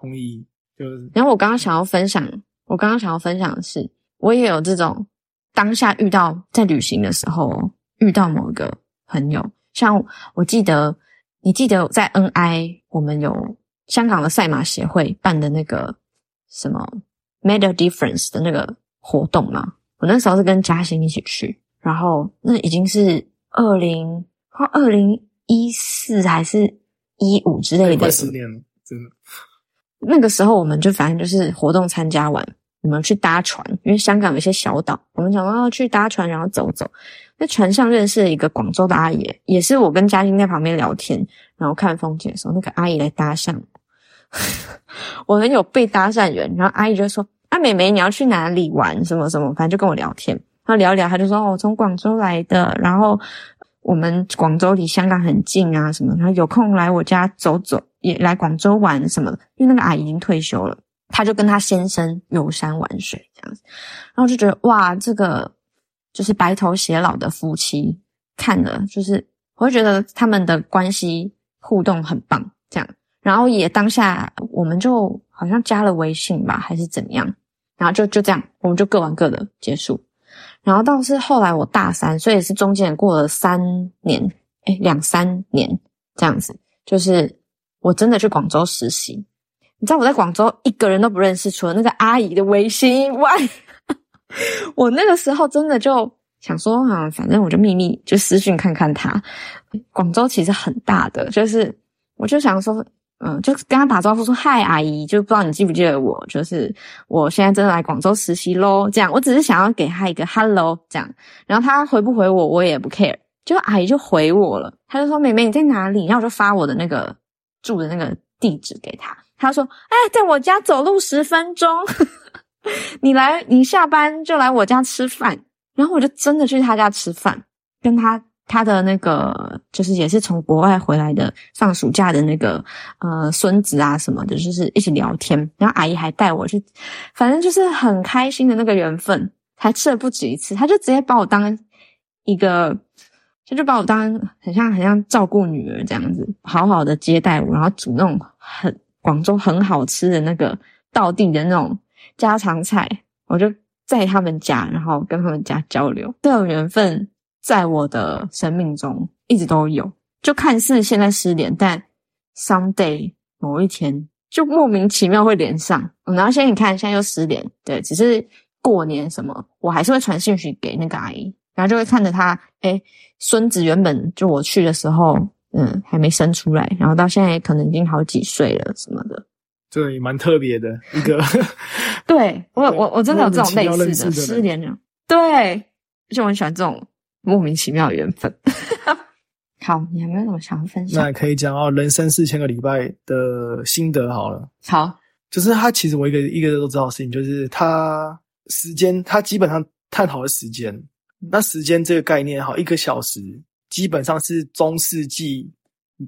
同意，就是然后我刚刚想要分享，我刚刚想要分享的是，我也有这种当下遇到在旅行的时候遇到某个朋友，像我记得，你记得在 NI 我们有香港的赛马协会办的那个什么 Made a Difference 的那个活动吗？我那时候是跟嘉欣一起去，然后那已经是二零快二零一四还是一五之类的快十年了，真的。那个时候我们就反正就是活动参加完，我们去搭船，因为香港有一些小岛，我们想说要去搭船，然后走走。在船上认识了一个广州的阿姨，也是我跟嘉欣在旁边聊天，然后看风景的时候，那个阿姨来搭讪我，我很有被搭讪人，然后阿姨就说：“啊，妹妹，你要去哪里玩？什么什么？”反正就跟我聊天，然后聊聊，她就说：“哦，从广州来的，然后我们广州离香港很近啊，什么，然后有空来我家走走，也来广州玩什么的。因为那个阿姨已经退休了，她就跟她先生游山玩水这样子，然后就觉得哇，这个就是白头偕老的夫妻，看了就是我会觉得他们的关系互动很棒，这样，然后也当下我们就好像加了微信吧，还是怎样，然后就就这样，我们就各玩各的结束。然后倒是后来我大三，所以是中间过了三年，哎，两三年这样子。就是我真的去广州实习，你知道我在广州一个人都不认识，除了那个阿姨的微信以外，我那个时候真的就想说啊，反正我就秘密就私讯看看他。广州其实很大的，就是我就想说。嗯，就跟他打招呼说嗨，阿姨，就不知道你记不记得我，就是我现在真的来广州实习喽。这样，我只是想要给他一个 hello，这样，然后他回不回我，我也不 care。就阿姨就回我了，他就说妹妹你在哪里？然后我就发我的那个住的那个地址给他，他说哎，在我家走路十分钟，你来，你下班就来我家吃饭。然后我就真的去他家吃饭，跟他他的那个就是也是从国外回来的放暑假的那个呃孙子啊什么的，就是一起聊天。然后阿姨还带我去，反正就是很开心的那个缘分。还吃了不止一次，他就直接把我当一个，他就把我当很像很像照顾女儿这样子，好好的接待我，然后煮那种很广州很好吃的那个道地的那种家常菜，我就在他们家，然后跟他们家交流。这种缘分在我的生命中一直都有，就看似现在失联，但 someday 某一天就莫名其妙会连上。然后现在你看，现在又失联，对，只是。过年什么，我还是会传信息给那个阿姨，然后就会看着她，哎，孙子原本就我去的时候，嗯，还没生出来，然后到现在可能已经好几岁了什么的，这也蛮特别的一个。对我，我我真的有这种类似的失联了，对，而且我很喜欢这种莫名其妙的缘分。好，你还没有什么想要分享？那可以讲哦，人生四千个礼拜的心得好了。好，就是他其实我一个一个都知道的事情，就是他。时间，他基本上探讨的时间。那时间这个概念，好，一个小时基本上是中世纪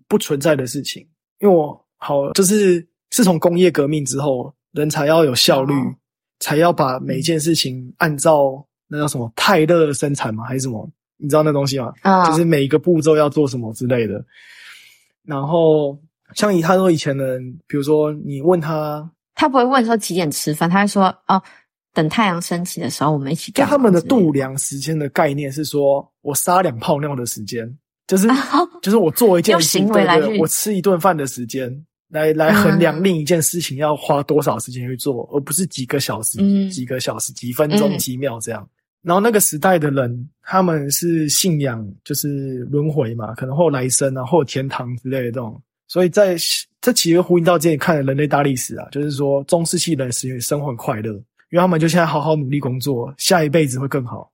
不存在的事情。因为我好，就是自从工业革命之后，人才要有效率，才要把每件事情按照那叫什么泰勒生产吗？还是什么？你知道那东西吗？啊，就是每一个步骤要做什么之类的。然后像以他说以前的人，比如说你问他，他不会问说几点吃饭，他会说哦。等太阳升起的时候，我们一起。就他们的度量时间的概念是说，我撒两泡尿的时间，就是 就是我做一件行为来，我吃一顿饭的时间，来来衡量另一件事情要花多少时间去做，而不是几个小时、几个小时、几分钟、几秒这样。然后那个时代的人，他们是信仰就是轮回嘛，可能或来生啊，或有天堂之类的这种。所以在这其实呼应到之前看的人类大历史啊，就是说中世纪人是生活很快乐。因为他们就现在好好努力工作，下一辈子会更好。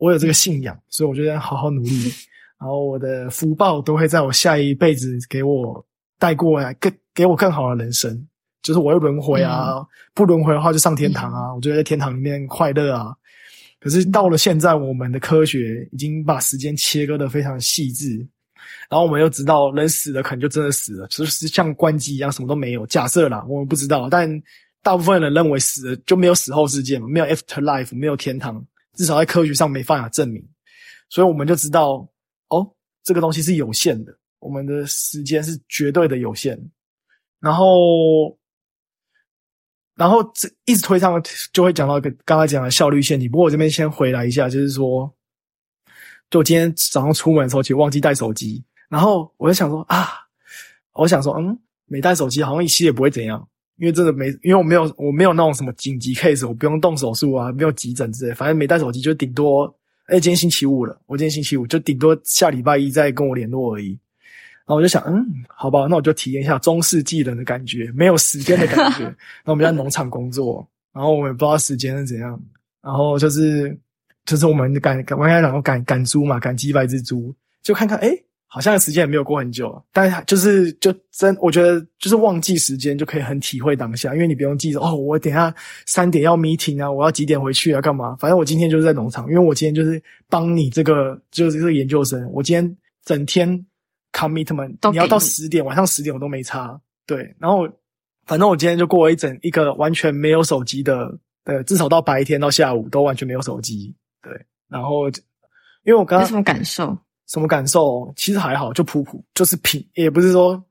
我有这个信仰，所以我就在好好努力，然后我的福报都会在我下一辈子给我带过来，更给我更好的人生。就是我会轮回啊，不轮回的话就上天堂啊。我就在天堂里面快乐啊。可是到了现在，我们的科学已经把时间切割的非常细致，然后我们又知道人死了可能就真的死了，就是像关机一样，什么都没有。假设啦，我们不知道，但。大部分人认为死了就没有死后世界嘛，没有 after life，没有天堂，至少在科学上没办法证明。所以我们就知道，哦，这个东西是有限的，我们的时间是绝对的有限。然后，然后这一直推上，就会讲到一个刚才讲的效率陷阱。不过我这边先回来一下，就是说，就今天早上出门的时候，其实忘记带手机，然后我就想说啊，我想说，嗯，没带手机好像一期也不会怎样。因为真的没，因为我没有，我没有那种什么紧急 case，我不用动手术啊，没有急诊之类，反正没带手机，就顶多，哎，今天星期五了，我今天星期五，就顶多下礼拜一再跟我联络而已。然后我就想，嗯，好吧，那我就体验一下中世纪人的感觉，没有时间的感觉。那我们在农场工作，然后我们也不知道时间是怎样，然后就是，就是我们赶赶，我刚才讲赶赶猪嘛，赶几百只猪，就看看，哎。好像时间也没有过很久，但是就是就真，我觉得就是忘记时间就可以很体会当下，因为你不用记着哦，我等下三点要 meeting 啊，我要几点回去啊，干嘛？反正我今天就是在农场，因为我今天就是帮你这个就是这个研究生，我今天整天 commitment，你要到十点，晚上十点我都没差，对，然后反正我今天就过了一整一个完全没有手机的，对，至少到白天到下午都完全没有手机，对，然后因为我刚刚有什么感受？什么感受？其实还好，就普普，就是平，也不是说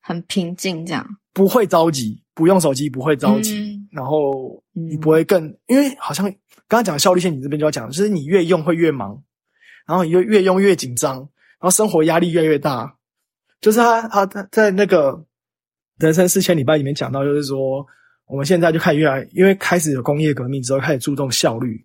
很平静这样。不会着急，不用手机不会着急，然后你不会更，因为好像刚刚讲效率线，你这边就要讲，就是你越用会越忙，然后你越越用越紧张，然后生活压力越来越大。就是他他他在那个人生四千礼拜里面讲到，就是说我们现在就开始越来，因为开始有工业革命之后，开始注重效率，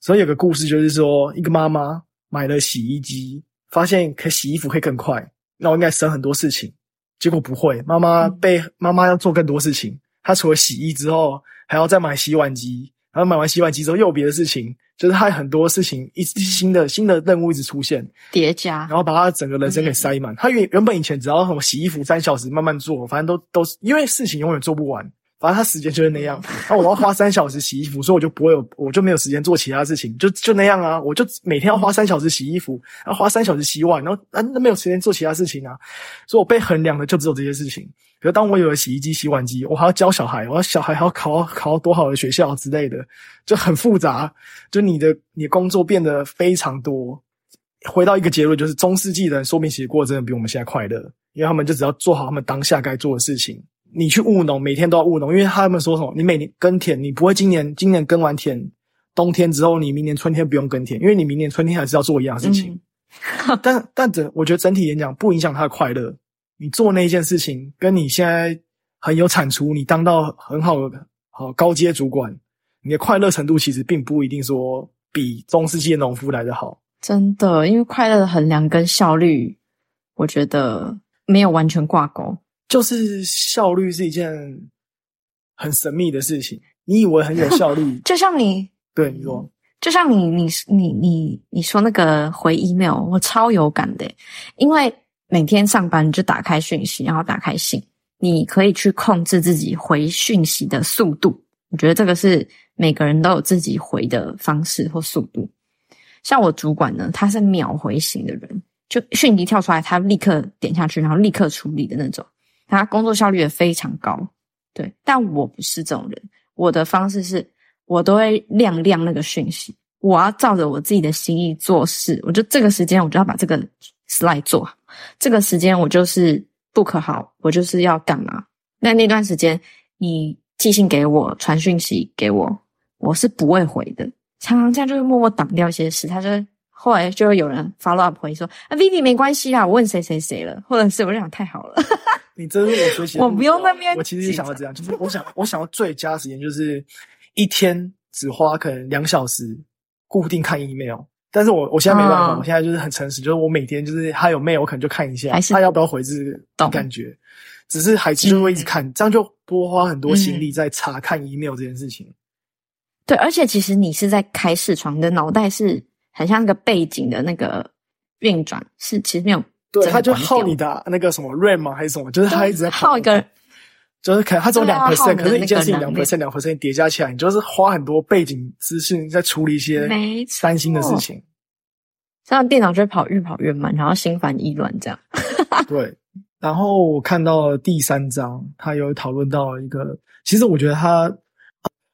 所以有个故事就是说，一个妈妈。买了洗衣机，发现可洗衣服可以更快，那我应该省很多事情。结果不会，妈妈被妈妈要做更多事情。她除了洗衣之后，还要再买洗碗机，然后买完洗碗机之后又有别的事情，就是她很多事情一新的新的任务一直出现叠加，然后把她整个人生给塞满。她原原本以前只要什么洗衣服三小时慢慢做，反正都都是因为事情永远做不完，反正他时间就是那样。那我要花三小时洗衣服，所以我就不会有，我就没有时间做其他事情，就就那样啊。我就每天要花三小时洗衣服，要花三小时洗碗，然后啊，那没有时间做其他事情啊。所以我被衡量的就只有这些事情。可是当我有了洗衣机、洗碗机，我还要教小孩，我要小孩还要考考多好的学校之类的，就很复杂。就你的你的工作变得非常多。回到一个结论，就是中世纪的人说明其实过真的比我们现在快乐，因为他们就只要做好他们当下该做的事情。你去务农，每天都要务农，因为他们说什么？你每年耕田，你不会今年今年耕完田，冬天之后你明年春天不用耕田，因为你明年春天还是要做一样事情。但但整我觉得整体演讲不影响他的快乐。你做那一件事情，跟你现在很有产出，你当到很好的好高阶主管，你的快乐程度其实并不一定说比中世纪的农夫来的好。真的，因为快乐的衡量跟效率，我觉得没有完全挂钩。就是效率是一件很神秘的事情。你以为很有效率，就像你对你说，就像你你你你你说那个回 email，我超有感的，因为每天上班就打开讯息，然后打开信，你可以去控制自己回讯息的速度。我觉得这个是每个人都有自己回的方式或速度。像我主管呢，他是秒回型的人，就讯息跳出来，他立刻点下去，然后立刻处理的那种。他工作效率也非常高，对，但我不是这种人。我的方式是，我都会亮亮那个讯息，我要照着我自己的心意做事。我就这个时间，我就要把这个 slide 做好。这个时间我就是 book 好，我就是要干嘛？那那段时间，你寄信给我，传讯息给我，我是不会回的。常常这样就会默默挡掉一些事。他就后来就会有人 follow up 回说：“啊，Vivi 没关系啦，我问谁谁谁了，或者是我就想太好了。” 你真是我学习，我不用那边。我其实也想要这样，就是我想，我想要最佳时间就是一天只花可能两小时固定看 email。但是我我现在没办法，我现在就是很诚实，就是我每天就是他有 mail，我可能就看一下，他要不要回这个感觉。只是还是会一直看，这样就多花很多心力在查看 email 这件事情。对，而且其实你是在开视窗，你的脑袋是很像那个背景的那个运转，是其实没有。对，他就耗你的那个什么 RAM 吗？还是什么？就是他一直在耗一个，就是可能他只有两 percent，可是一件事情两 percent 两 percent 叠加起来，你就是花很多背景资讯在处理一些三星的事情，这样电脑就会跑越跑越慢，然后心烦意乱这样。对，然后我看到第三章，他有讨论到一个，其实我觉得他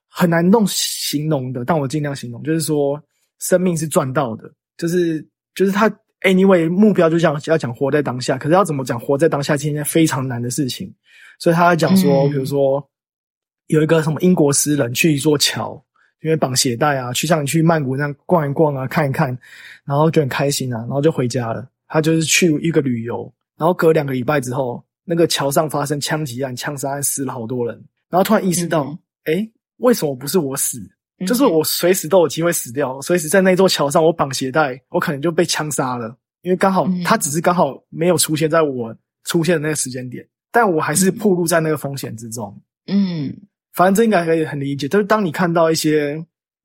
很难弄形容的，但我尽量形容，就是说生命是赚到的，就是就是他。Anyway，目标就讲要讲活在当下，可是要怎么讲活在当下，是一件非常难的事情。所以他讲说，比如说有一个什么英国诗人去一座桥，因为绑鞋带啊，去像你去曼谷那样逛一逛啊，看一看，然后就很开心啊，然后就回家了。他就是去一个旅游，然后隔两个礼拜之后，那个桥上发生枪击案、枪杀案，死了好多人，然后突然意识到，哎，为什么不是我死？就是我随时都有机会死掉，随时在那座桥上，我绑鞋带，我可能就被枪杀了。因为刚好他只是刚好没有出现在我出现的那个时间点，但我还是暴露在那个风险之中。嗯，反正这应该可以很理解。就是当你看到一些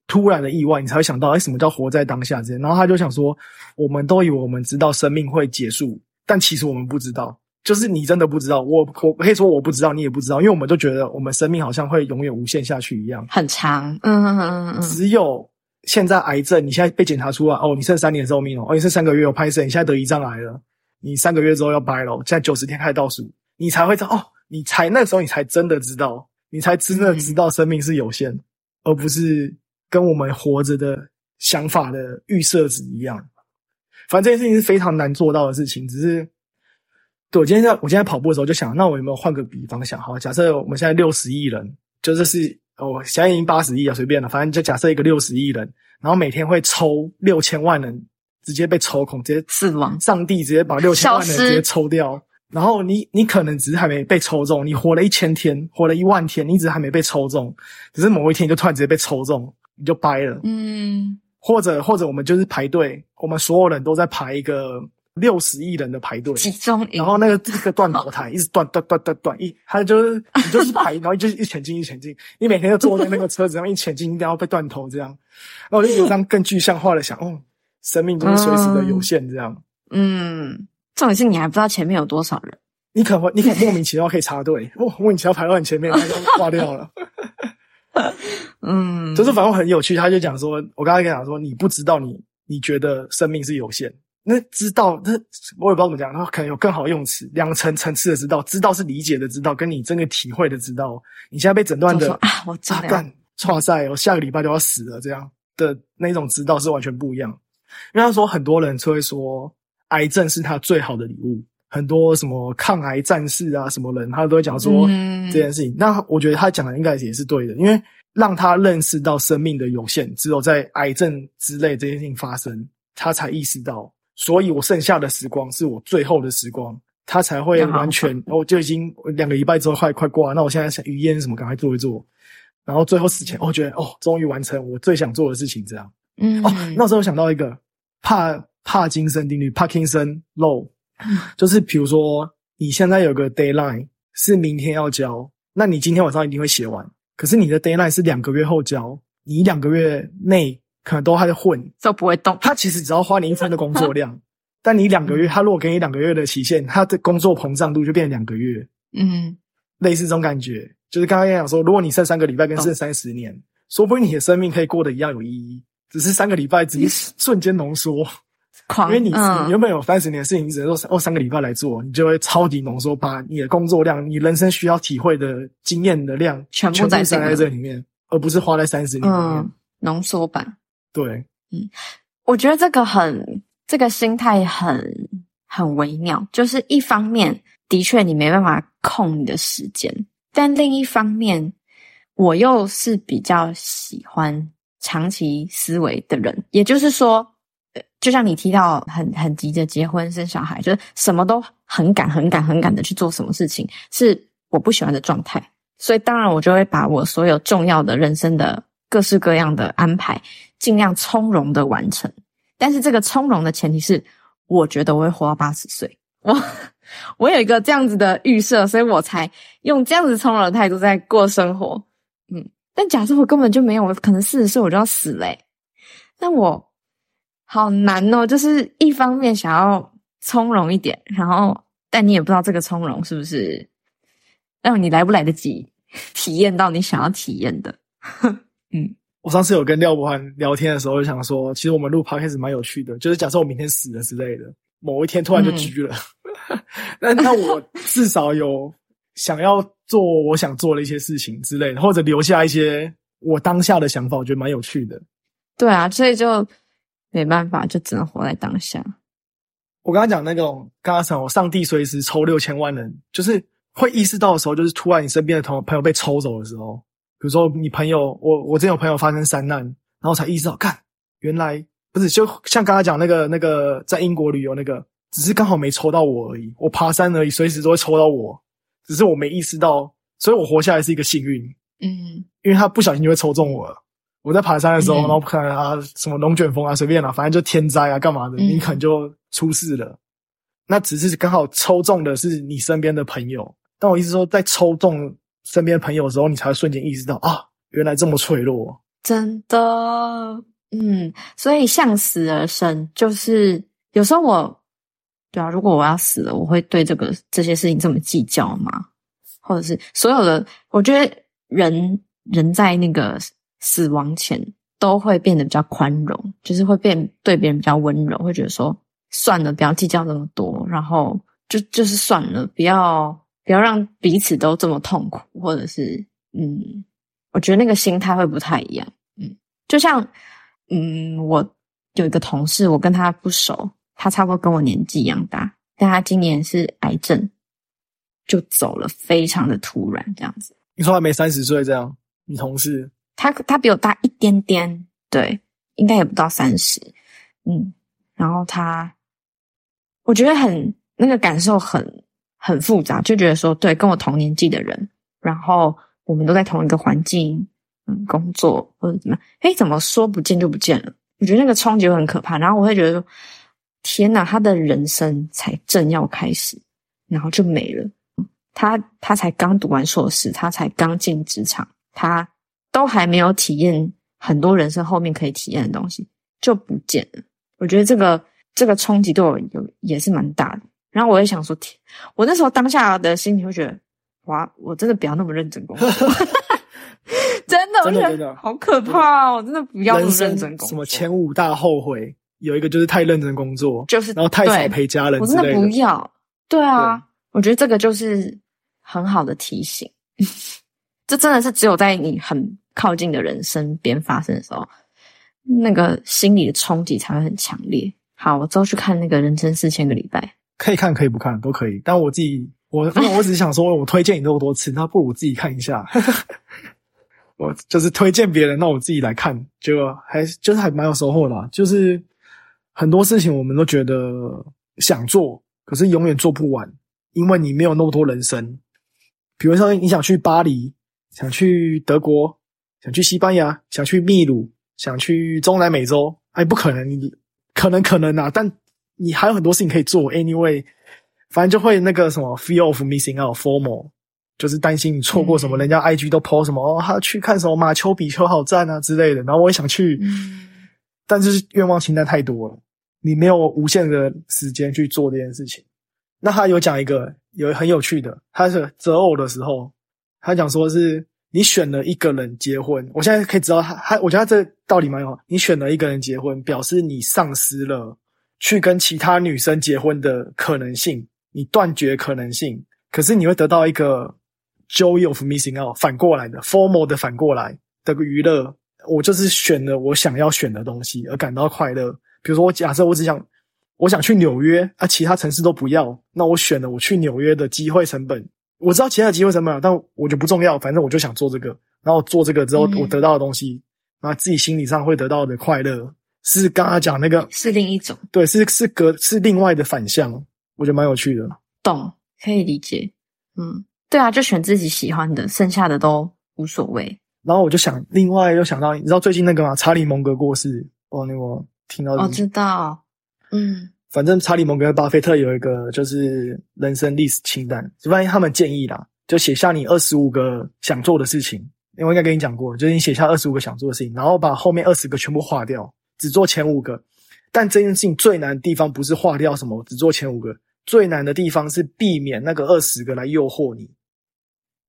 突然的意外，你才会想到，哎，什么叫活在当下？之间，然后他就想说，我们都以为我们知道生命会结束，但其实我们不知道。就是你真的不知道，我我可以说我不知道，你也不知道，因为我们都觉得我们生命好像会永远无限下去一样，很长。嗯嗯嗯嗯，只有现在癌症，你现在被检查出来，哦，你剩三年寿命哦，哦，你剩三个月有拍摄，你现在得胰脏癌了，你三个月之后要掰了，现在九十天开始倒数，你才会知道，哦，你才那时候你才真的知道，你才真的知道生命是有限，而不是跟我们活着的想法的预设值一样。反正这件事情是非常难做到的事情，只是。对，我今天在我今天跑步的时候就想，那我有没有换个比方想？好，假设我们现在六十亿人，就这是哦，现在已经八十亿了，随便了，反正就假设一个六十亿人，然后每天会抽六千万人直接被抽空，直接死亡，上帝直接把六千万人直接抽掉，然后你你可能只是还没被抽中，你活了一千天，活了一万天，你只是还没被抽中，只是某一天你就突然直接被抽中，你就掰了，嗯，或者或者我们就是排队，我们所有人都在排一个。六十亿人的排队，集中，然后那个这个断头台 一直断断断断断，一他就是你就是排，然后就是一前进一前进，你每天都坐在那个车子上一前进，一定要被断头这样。然后我就有这样更具象化的想，哦，生命就是随时的有限这样。嗯，重点是你还不知道前面有多少人。你可能会，你可能莫名其妙可以插队，莫莫名其妙排到你前面，他就挂掉了。嗯，就是反正很有趣，他就讲说，我刚才跟他讲说，你不知道你你觉得生命是有限，那知道那我也不知道怎么讲，他可能有更好的用词，两层层次的知道，知道是理解的知道，跟你真的体会的知道，你现在被诊断的啊，我真的干，哇塞，我下个礼拜就要死了，这样的那种知道是完全不一样。因为他说很多人就会说，癌症是他最好的礼物，很多什么抗癌战士啊，什么人他都会讲说嗯这件事情。那我觉得他讲的应该也是对的，因为让他认识到生命的有限，只有在癌症之类这件事情发生，他才意识到，所以我剩下的时光是我最后的时光，他才会完全，我就已经两个礼拜之后快快过了，那我现在想语言什么，赶快做一做。然后最后死前，我觉得哦，终于完成我最想做的事情，这样。嗯哦，那时候我想到一个帕帕金森定律 （Parkinson Law），就是比如说你现在有个 deadline 是明天要交，那你今天晚上一定会写完。可是你的 deadline 是两个月后交，你两个月内可能都还在混。都不会动。他其实只要花你一分的工作量，但你两个月，他如果给你两个月的期限，他的工作膨胀度就变成两个月，嗯，类似这种感觉。就是刚刚讲说，如果你剩三个礼拜跟剩三十年，说不定你的生命可以过得一样有意义。只是三个礼拜只是瞬间浓缩，因为你、原本有三十年的事情，你只能说哦三个礼拜来做，你就会超级浓缩，把你的工作量、你人生需要体会的经验的量全部塞在这个在这里面，而不是花在三十年里面。嗯浓缩版。对，嗯我觉得这个很，这个心态很很微妙。就是一方面，的确你没办法控你的时间，但另一方面，我又是比较喜欢长期思维的人。也就是说，就像你提到很很急着结婚生小孩，就是什么都很赶、很赶、很赶的去做什么事情，是我不喜欢的状态。所以当然，我就会把我所有重要的人生的各式各样的安排，尽量从容的完成。但是这个从容的前提是，我觉得我会活到八十岁。我我有一个这样子的预设，所以我才用这样子从容的态度在过生活。嗯，但假设我根本就没有，可能四十岁我就要死嘞、那我好难哦，就是一方面想要从容一点，然后但你也不知道这个从容是不是让你来不来得及体验到你想要体验的。嗯我上次有跟廖博涵聊天的时候，就想说，其实我们录 podcast 蛮有趣的，就是假设我明天死了之类的，某一天突然就居了，那、那我 至少有想要做我想做的一些事情之类的，或者留下一些我当下的想法，我觉得蛮有趣的。对啊，所以就没办法，就只能活在当下。我刚刚讲那种，刚刚讲我上帝随时抽六千万人，就是会意识到的时候，就是突然你身边的同朋友被抽走的时候，比如说你朋友，我我之前有朋友发生山难，然后才意识到，看原来不是就像刚才讲那个那个在英国旅游那个，只是刚好没抽到我而已，我爬山而已，随时都会抽到我，只是我没意识到，所以我活下来是一个幸运，嗯因为他不小心就会抽中我了。我在爬山的时候，嗯然后可能啊什么龙卷风啊，随便啦、反正就天灾啊，干嘛的，嗯你可能就出事了。那只是刚好抽中的是你身边的朋友，但我意思说，在抽中身边朋友的时候，你才会瞬间意识到啊，原来这么脆弱。真的，嗯，所以向死而生，就是有时候我，对啊，如果我要死了，我会对这个这些事情这么计较吗？或者是所有的，我觉得人人在那个死亡前都会变得比较宽容，就是会变对别人比较温柔，会觉得说算了，不要计较那么多，然后就就是算了，不要不要让彼此都这么痛苦，或者是嗯，我觉得那个心态会不太一样。嗯，就像嗯，我有一个同事，我跟他不熟，他差不多跟我年纪一样大，但他今年是癌症，就走了，非常的突然，这样子。你说还没三十岁这样，你同事他他比我大一点点，对，应该也不到三十，嗯，然后他，我觉得很那个感受很很复杂，就觉得说，对，跟我同年纪的人，然后我们都在同一个环境，嗯，工作或者怎么样，诶，怎么说不见就不见了？我觉得那个冲击很可怕，然后我会觉得说，天哪，他的人生才正要开始，然后就没了。他他才刚读完硕士，他才刚进职场，他都还没有体验很多人生后面可以体验的东西，就不见了。我觉得这个这个冲击对我有也是蛮大的。然后我也想说，天，我那时候当下的心情会觉得，哇，我真的不要那么认真工作，真的，我觉得好可怕哦，真的不要那么认真工作。什么前五大后悔，有一个就是太认真工作，就是然后太少陪家人，我真的不要。对啊，我觉得这个就是很好的提醒。这真的是只有在你很靠近的人身边发生的时候，那个心理的冲击才会很强烈。好，我之后去看那个人生四千个礼拜，可以看可以不看都可以。但我自己，我我只是想说，我推荐你那么多次，那不如我自己看一下。我就是推荐别人，那我自己来看，结果还就是还蛮有收获的。就是很多事情我们都觉得想做，可是永远做不完，因为你没有那么多人生。比如说，你想去巴黎。想去德国，想去西班牙，想去秘鲁，想去中南美洲，哎，不可能，可能可能啊，但你还有很多事情可以做。Anyway，反正就会那个什么 fear of missing out，formal，就是担心你错过什么，人家 IG 都 po 什么哦，他去看什么马丘比丘好赞啊之类的，然后我也想去，但是愿望清单太多了，你没有无限的时间去做这件事情。那他有讲一个有很有趣的，他是择偶的时候。他讲说是你选了一个人结婚，我现在可以知道他，他我觉得他这道理蛮有。你选了一个人结婚，表示你丧失了去跟其他女生结婚的可能性，你断绝可能性。可是你会得到一个 joy of missing out，反过来的 formal 的反过来的娱乐。我就是选了我想要选的东西而感到快乐。比如说，我假设我只想我想去纽约啊，其他城市都不要，那我选了我去纽约的机会成本。我知道其他的机会成本，但我就不重要。反正我就想做这个，然后做这个之后，我得到的东西，那自己心理上会得到的快乐，是刚刚讲那个是另一种，对，是是隔是另外的反向，我觉得蛮有趣的。懂，可以理解。嗯，对啊，就选自己喜欢的，剩下的都无所谓。然后我就想，另外又想到，你知道最近那个吗？查理蒙格过世，哦，那我听到，我知道，嗯。反正查理蒙格和巴菲特有一个就是人生历史清单，就发现他们建议啦，就写下你二十五个想做的事情。因为我应该跟你讲过，就是你写下二十五个想做的事情，然后把后面二十个全部划掉，只做前五个。但这件事情最难的地方不是划掉什么，只做前五个，最难的地方是避免那个二十个来诱惑你，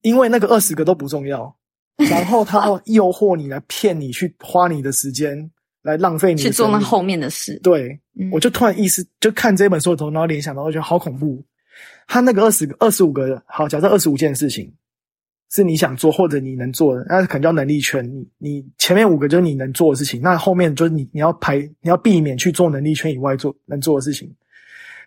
因为那个二十个都不重要，然后他要诱惑你来骗你去花你的时间。来浪费你去做那后面的事，对，我就突然意识，就看这本书的时候，然后联想到，我觉得好恐怖。他那个二十个、二十五个，好，假设二十五件事情是你想做或者你能做的，那可能叫能力圈。你你前面五个就是你能做的事情，那后面就是你你要排，你要避免去做能力圈以外做能做的事情。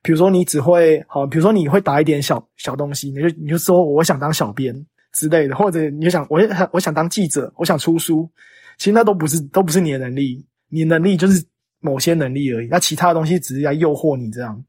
比如说你只会好，比如说你会打一点小小东西，你就你就说我想当小编之类的，或者你就想我我想当记者，我想出书，其实那都不是都不是你的能力。你能力就是某些能力而已，那其他的东西只是在诱惑你这样。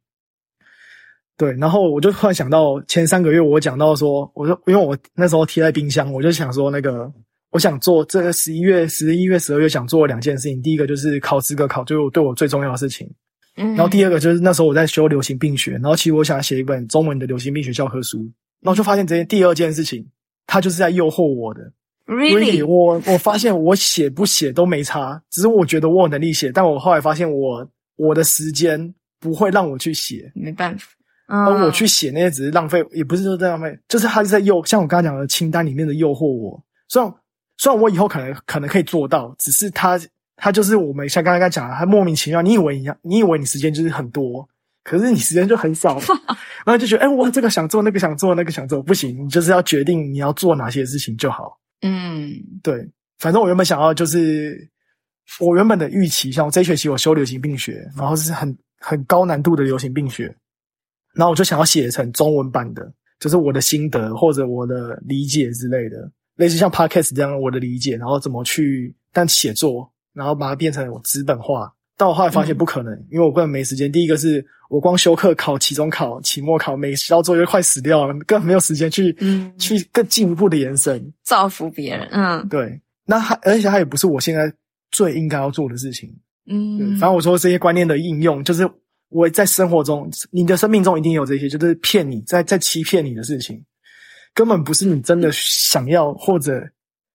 对，然后我就突然想到前三个月我讲到说，我说因为我那时候贴在冰箱，我就想说那个我想做这个十一月、十一月、十二月想做两件事情，第一个就是考资格考，就对我最重要的事情。嗯，然后第二个就是那时候我在修流行病学，然后其实我想写一本中文的流行病学教科书，然后就发现这件第二件事情，它就是在诱惑我的。Really，我我发现我写不写都没差，只是我觉得我有能力写，但我后来发现我我的时间不会让我去写，没办法。而我去写那些只是浪费，也不是说在浪费，就是他是在诱，像我刚刚讲的清单里面的诱惑我。虽然虽然我以后可能可能可以做到，只是他他就是我们像刚刚讲的，他莫名其妙，你以为你你以为你时间就是很多，可是你时间就很少，然后就觉得哎，我这个想做，那个想做，那个想做，不行，你就是要决定你要做哪些事情就好。嗯，对，反正我原本想要就是我原本的预期，像我这学期我修流行病学，然后是很很高难度的流行病学，然后我就想要写成中文版的，就是我的心得或者我的理解之类的，类似像 podcast 这样我的理解，然后怎么去但写作，然后把它变成我资本化。但我后来发现不可能，因为我根本没时间。第一个是我光修课、考期中考、期末考，每到作业快死掉了，根本没有时间去去更进一步的延伸，造福别人。嗯，对。那还而且它也不是我现在最应该要做的事情。嗯，反正我说这些观念的应用，就是我在生活中，你的生命中一定有这些，就是骗你在在欺骗你的事情，根本不是你真的想要，或者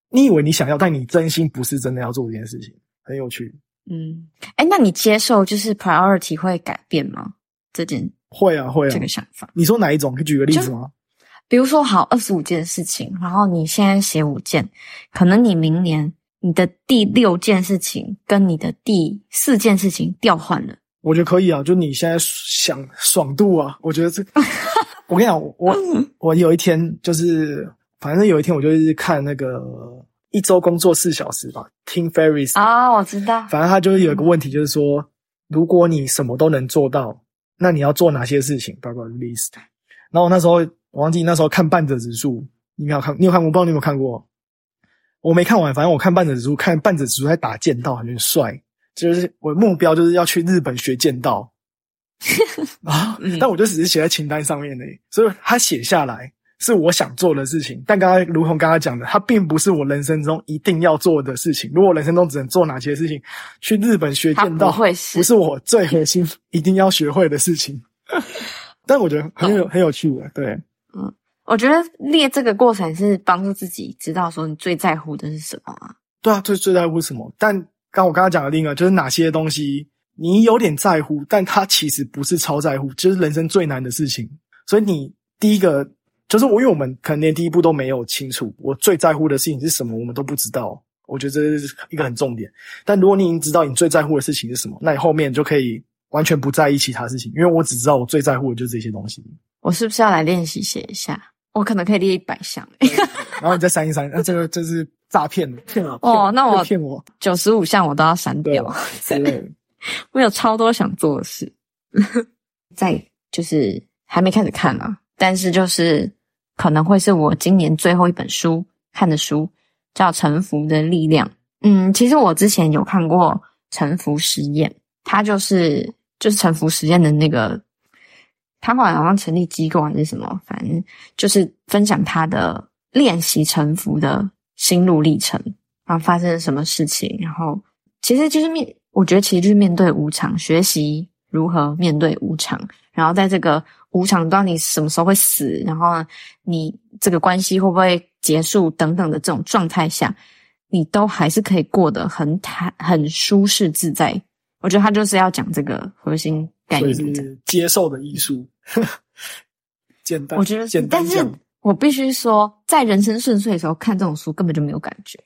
你以为你想要，但你真心不是真的要做这件事情，很有趣。嗯，哎，那你接受就是 priority 会改变吗？这件会啊会啊。这个想法，你说哪一种？可以举个例子吗？比如说，好，二十五件事情，然后你现在写五件，可能你明年你的第六件事情跟你的第四件事情调换了。我觉得可以啊，就你现在想爽度啊，我觉得这，我跟你讲，我我有一天就是，反正有一天我就是看那个一周工作四小时吧，Tim Ferriss 啊，我知道，反正他就是有一个问题，就是说，如果你什么都能做到，那你要做哪些事情？包括 list。然后那时候。我忘记那时候看半泽直树，你没有看？你有看？我不知道你有没有看过。我没看完，反正我看半泽直树，看半泽直树在打剑道，很帅。就是我的目标就是要去日本学剑道 啊，但我就只是写在清单上面的，所以他写下来是我想做的事情。但刚刚如同刚刚讲的，它并不是我人生中一定要做的事情。如果人生中只能做哪些事情，去日本学剑道不是不是我最核心一定要学会的事情。但我觉得很有很有趣的，对。嗯，我觉得列这个过程是帮助自己知道说你最在乎的是什么啊？对啊，最最在乎什么？但刚我刚刚讲的另一个就是哪些东西你有点在乎，但他其实不是超在乎，就是人生最难的事情。所以你第一个就是我，因为我们可能连第一步都没有清楚，我最在乎的事情是什么，我们都不知道。我觉得这是一个很重点。但如果你已经知道你最在乎的事情是什么，那你后面就可以完全不在意其他事情，因为我只知道我最在乎的就是这些东西。我是不是要来练习写一下？我可能可以列一百项，然后你再删一删。那这个就是诈骗的，骗我哦。那我骗我九十五项我都要删掉。对，我有超多想做的事，在就是还没开始看啊。但是就是可能会是我今年最后一本书看的书，叫《臣服的力量》。嗯，其实我之前有看过《臣服实验》，它就是就是臣服实验的那个。他后来好像成立机构还是什么，反正就是分享他的练习沉浮的心路历程，然后发生了什么事情，然后其实就是面，我觉得其实就是面对无常，学习如何面对无常，然后在这个无常，不知道你什么时候会死，然后你这个关系会不会结束等等的这种状态下，你都还是可以过得很坦、很舒适自在。我觉得他就是要讲这个核心。所以是接受的艺术，简单。我觉得，简单。但是我必须说，在人生顺遂的时候看这种书根本就没有感觉，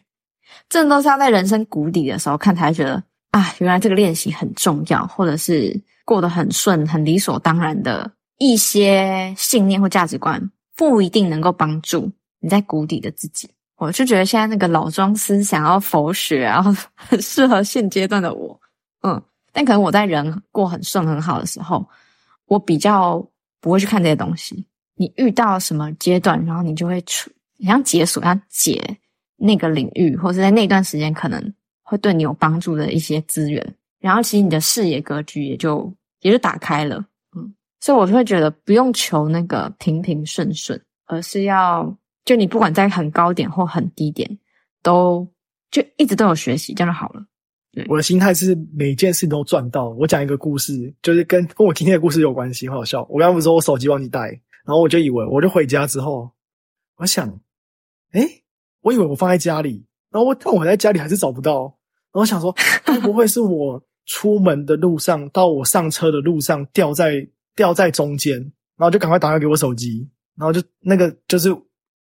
这都是要在人生谷底的时候看才觉得啊，原来这个练习很重要，或者是过得很顺、很理所当然的一些信念或价值观，不一定能够帮助你在谷底的自己。我就觉得现在那个老庄思想，要佛学，然后 很适合现阶段的我，嗯。但可能我在人过很顺很好的时候，我比较不会去看这些东西。你遇到什么阶段，然后你就会出，你像解锁，要解那个领域，或者在那段时间可能会对你有帮助的一些资源，然后其实你的视野格局也就也就打开了。嗯，所以我就会觉得不用求那个平平顺顺，而是要就你不管在很高点或很低点，都就一直都有学习，这样就好了。我的心态是每件事都赚到。我讲一个故事，就是跟跟我今天的故事有关系，很好笑。我刚刚不是说我手机忘记带，然后我就以为，我就回家之后，我想，哎，我以为我放在家里，然后我但我在家里还是找不到，然后想说，会不会是我出门的路上到我上车的路上掉在掉在中间，然后就赶快打开给我手机，然后就那个就是。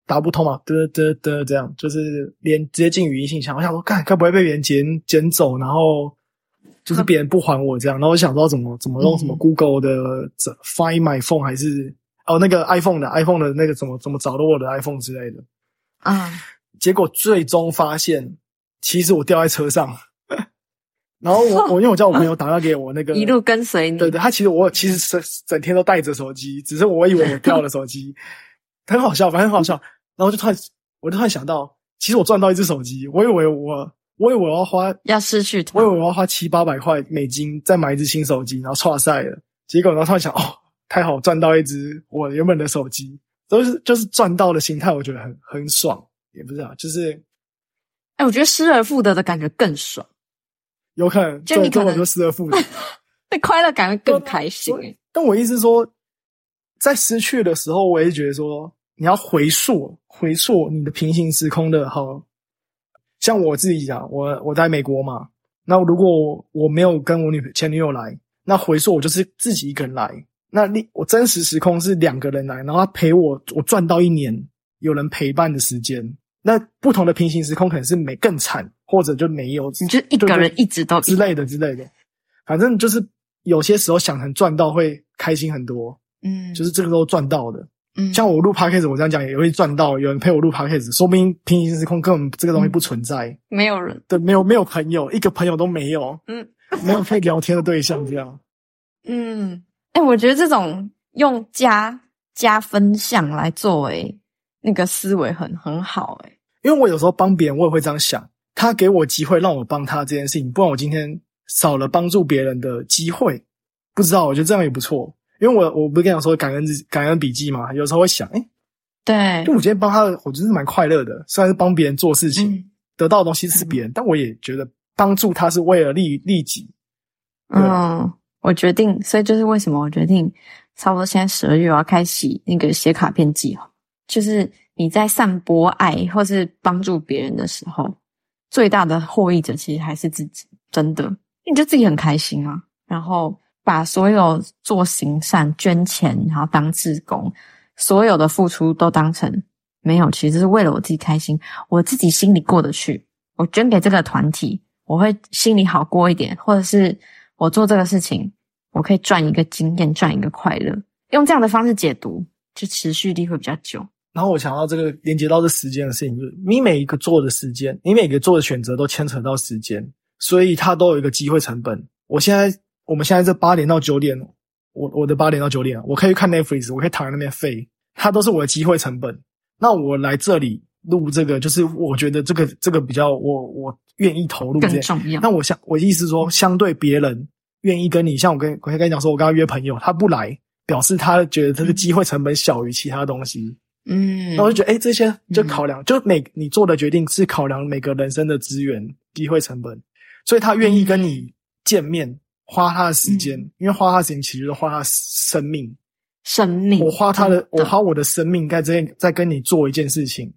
打不通嘛？嘚嘚嘚，这样就是连直接进语音信箱。我想说，看该不会被别人捡捡走，然后就是别人不还我这样。然后我想知道怎么怎么用什么 Google 的 Find My Phone 还是哦那个 iPhone 的 iPhone 的那个怎么怎么找到我的 iPhone 之类的啊？结果最终发现，其实我掉在车上。然后我我因为我叫我朋友打电话给我那个 一路跟随你，对对，他其实我其实整整天都带着手机，只是我以为我掉了手机。很好笑，反正很好笑。然后就突然，我就突然想到，其实我赚到一只手机，我以为我，我以为我要花要失去，我以为我要花七八百块美金再买一只新手机，然后错赛了。结果然后突然想，哦，太好，赚到一只我原本的手机，都是就是赚到的心态，我觉得很很爽，也不是啊，就是，哎，我觉得失而复得的感觉更爽，有可能就你可能就失而复得，那快乐感会更开心。但我意思说。在失去的时候，我也觉得说，你要回溯，回溯你的平行时空的好。像我自己讲，我我在美国嘛，那如果我没有跟我女前女友来，那回溯我就是自己一个人来，那另我真实时空是两个人来，然后他陪我，我赚到一年有人陪伴的时间。那不同的平行时空可能是没更惨，或者就没有，你就一个人一直到之类的之类的，反正就是有些时候想成赚到会开心很多，嗯，就是这个都赚到的。嗯，像我录 podcast，我这样讲也会赚到，有人陪我录 podcast，说不定平行时空根本这个东西不存在，没有人，对，没有没有朋友，一个朋友都没有，嗯，没有可以聊天的对象，这样。嗯，哎、我觉得这种用加加分项来作为那个思维很很好、哎因为我有时候帮别人，我也会这样想，他给我机会让我帮他这件事情，不然我今天少了帮助别人的机会，不知道，我觉得这样也不错。因为我我不是跟你讲说感恩日感恩笔记嘛，有时候会想，哎、对就，我今天帮他，我就是蛮快乐的，虽然是帮别人做事情，嗯得到的东西是别人，但我也觉得帮助他是为了利利己。嗯，我决定，所以就是为什么我决定，差不多现在十二月我要开启那个写卡片计划，就是你在散播爱或是帮助别人的时候，最大的获益者其实还是自己，真的，你就自己很开心啊，然后把所有做行善、捐钱，然后当志工，所有的付出都当成没有，其实是为了我自己开心，我自己心里过得去，我捐给这个团体，我会心里好过一点，或者是我做这个事情，我可以赚一个经验，赚一个快乐，用这样的方式解读，就持续力会比较久。然后我想到这个连接到这时间的事情，就是你每一个做的时间，你每个做的选择都牵扯到时间，所以它都有一个机会成本。我现在我们现在这八点到九点，我我的八点到九点，我可以看 Netflix，我可以躺在那边废，它都是我的机会成本。那我来这里录这个，就是我觉得这个这个比较我我愿意投入。更重要那我想我意思说，相对别人愿意跟你，像我跟我跟你讲说，我刚刚约朋友，他不来，表示他觉得这个机会成本小于其他东西。嗯，那我就觉得，哎、这些就考量，就每你做的决定是考量每个人生的资源、机会成本，所以他愿意跟你见面，花他的时间，嗯。因为花他的时间其实就花他的生命，生命，我花他的，真我花我的生命在这在跟你做一件事情，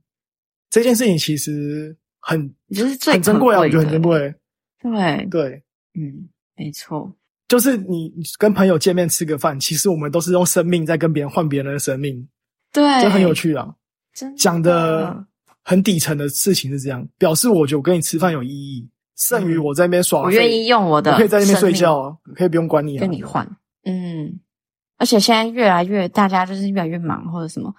这件事情其实很就是最很珍贵啊，我觉得很珍贵，对，对。嗯，没错，就是你你跟朋友见面吃个饭，其实我们都是用生命在跟别人换别人的生命，对，这很有，趣啊。真讲的很底层的事情是这样，表示我觉得我跟你吃饭有意义，剩余我在那边耍废。我愿意用我的，我可以在那边睡觉啊，可以不用管你啊。跟你换，嗯，而且现在越来越大家就是越来越忙或者什么，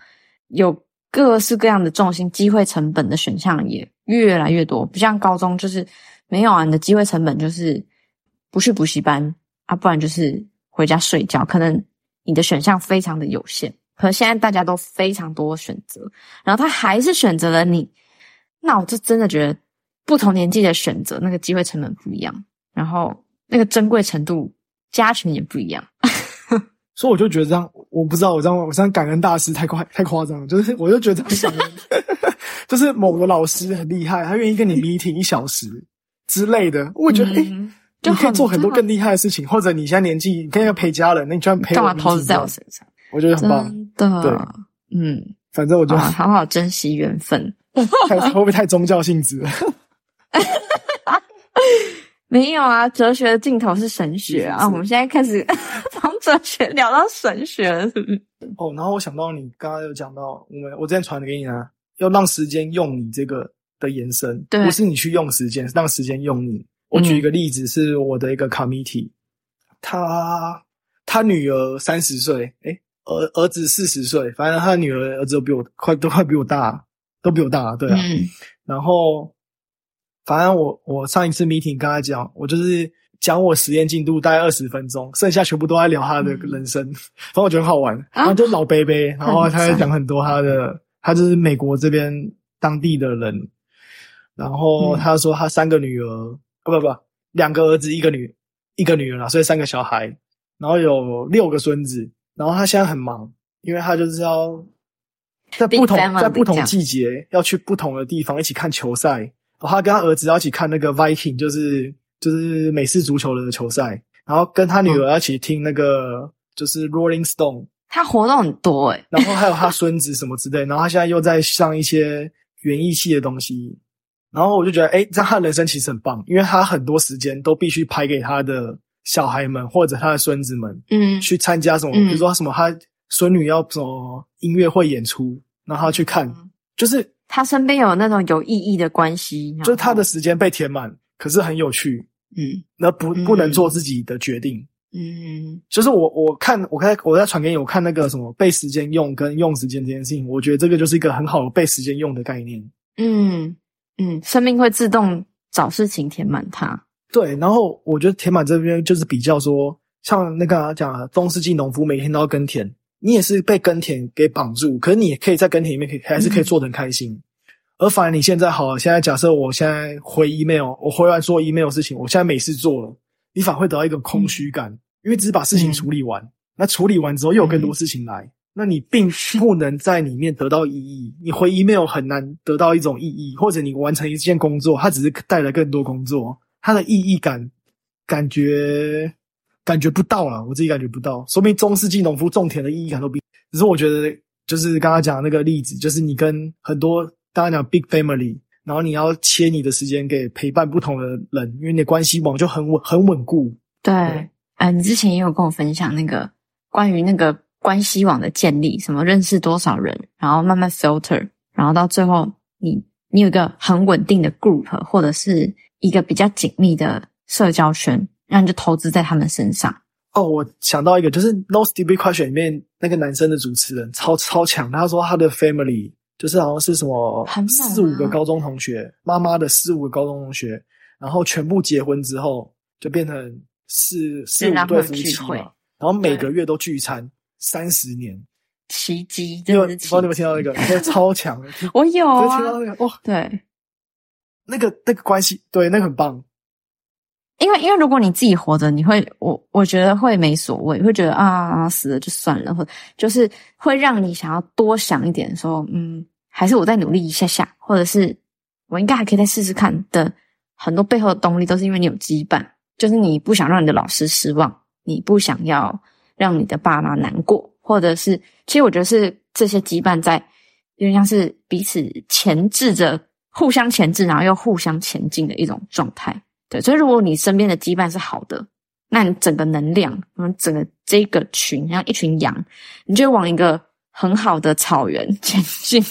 有各式各样的重心、机会成本的选项也越来越多，不像高中就是没有啊，你的机会成本就是不去补习班啊，不然就是回家睡觉，可能你的选项非常的有限。可现在大家都非常多选择，然后他还是选择了你，那我就真的觉得不同年纪的选择，那个机会成本不一样，然后那个珍贵程度加权也不一样。所以我就觉得这样，我不知道我这样我这样感恩大师太夸太夸张了，就是我就觉得这样感恩，就是某个老师很厉害，他愿意跟你 meeting 一小时之类的，我觉得诶、嗯就你可以做很多更厉害的事情，或者你现在年纪，你可以陪家人，那你居然陪我干嘛投资在我身上？我觉得很棒。真的，对嗯，反正我就啊，好好珍惜缘分。太会不会太宗教性质了？没有啊，哲学的尽头是神学啊！我们现在开始从哲学聊到神学了，是不是？哦，然后我想到你刚刚有讲到，我们我之前传的给你啊，要让时间用你这个的延伸，对不是你去用时间，是让时间用你。我举一个例子，是我的一个 committee，他他女儿三十岁，诶，儿儿子四十岁，反正他女儿儿子都比我快，都快比我大，都比我大，对啊。嗯。然后，反正我我上一次 meeting 跟他讲，我就是讲我实验进度大概二十分钟，剩下全部都在聊他的人生，反正我觉得很好玩。然后就老贝贝，然后他在讲很多他的，他就是美国这边当地的人，然后他说他三个女儿，哦不不，两个儿子一个女一个女儿啦，所以三个小孩，然后有六个孙子，然后他现在很忙，因为他就是要在不同在不同季节要去不同的地方一起看球赛。然后他跟他儿子要一起看那个 Viking，就是就是美式足球的球赛，然后跟他女儿要一起听那个就是 Rolling Stone，他活动很多欸诶、然后还有他孙子什么之类，然后他现在又在上一些园艺系的东西，然后我就觉得，哎，这样他的人生其实很棒，因为他很多时间都必须拍给他的小孩们或者他的孙子们嗯。去参加什么，嗯。比如说什么他孙女要什么音乐会演出，然后他去看，嗯。就是他身边有那种有意义的关系，就是他的时间被填满，可是很有趣，嗯。那不嗯。不能做自己的决定。嗯。就是我我看我看我在传给你，我看那个什么被时间用跟用时间这件事情，我觉得这个就是一个很好的被时间用的概念。嗯嗯，生命会自动找事情填满它。对，然后我觉得填满这边就是比较说，像那个讲的中世纪农夫每天都要耕田，你也是被耕田给绑住，可是你也可以在耕田里面可以还是可以做的很开心。而反而你现在好了，现在假设我现在回 email，我回完做 email 的事情，我现在没事做了，你反而会得到一个空虚感，因为只是把事情处理完，那处理完之后又有更多事情来，那你并不能在里面得到意义。你回 email 很难得到一种意义，或者你完成一件工作，它只是带来更多工作，它的意义感感觉感觉不到了，我自己感觉不到。说明中世纪农夫种田的意义感都比，只是我觉得就是刚刚讲的那个例子，就是你跟很多刚刚讲 big family，然后你要切你的时间给陪伴不同的人，因为你的关系网就很稳很稳固。对对，呃，你之前也有跟我分享那个关于那个关系网的建立，什么认识多少人，然后慢慢 filter，然后到最后你你有一个很稳定的 group，或者是一个比较紧密的社交圈，然后你就投资在他们身上。哦，我想到一个，就是《No Stupid Question》里面那个男生的主持人超超强，他说他的 family 就是好像是什么四五个高中同学，妈妈的四五个高中同学，然后全部结婚之后就变成四四五对夫妻嘛，然后每个月都聚餐三十年。奇迹，你有不真的是奇知道 你有没有听到那个？那个超强的，我有就啊听到那个哇，对，那个那个关系，对，那个很棒。因为因为如果你自己活着，你会我我觉得会没所谓，会觉得啊死了就算了，或就是会让你想要多想一点说嗯，还是我再努力一下下，或者是我应该还可以再试试看的。很多背后的动力都是因为你有羁绊，就是你不想让你的老师失望，你不想要让你的爸妈难过，或者是其实我觉得是这些羁绊在有点像是彼此钳制着，互相钳制，然后又互相前进的一种状态。对，所以如果你身边的羁绊是好的，那你整个能量，我们，整个这个群像一群羊，你就往一个很好的草原 前进。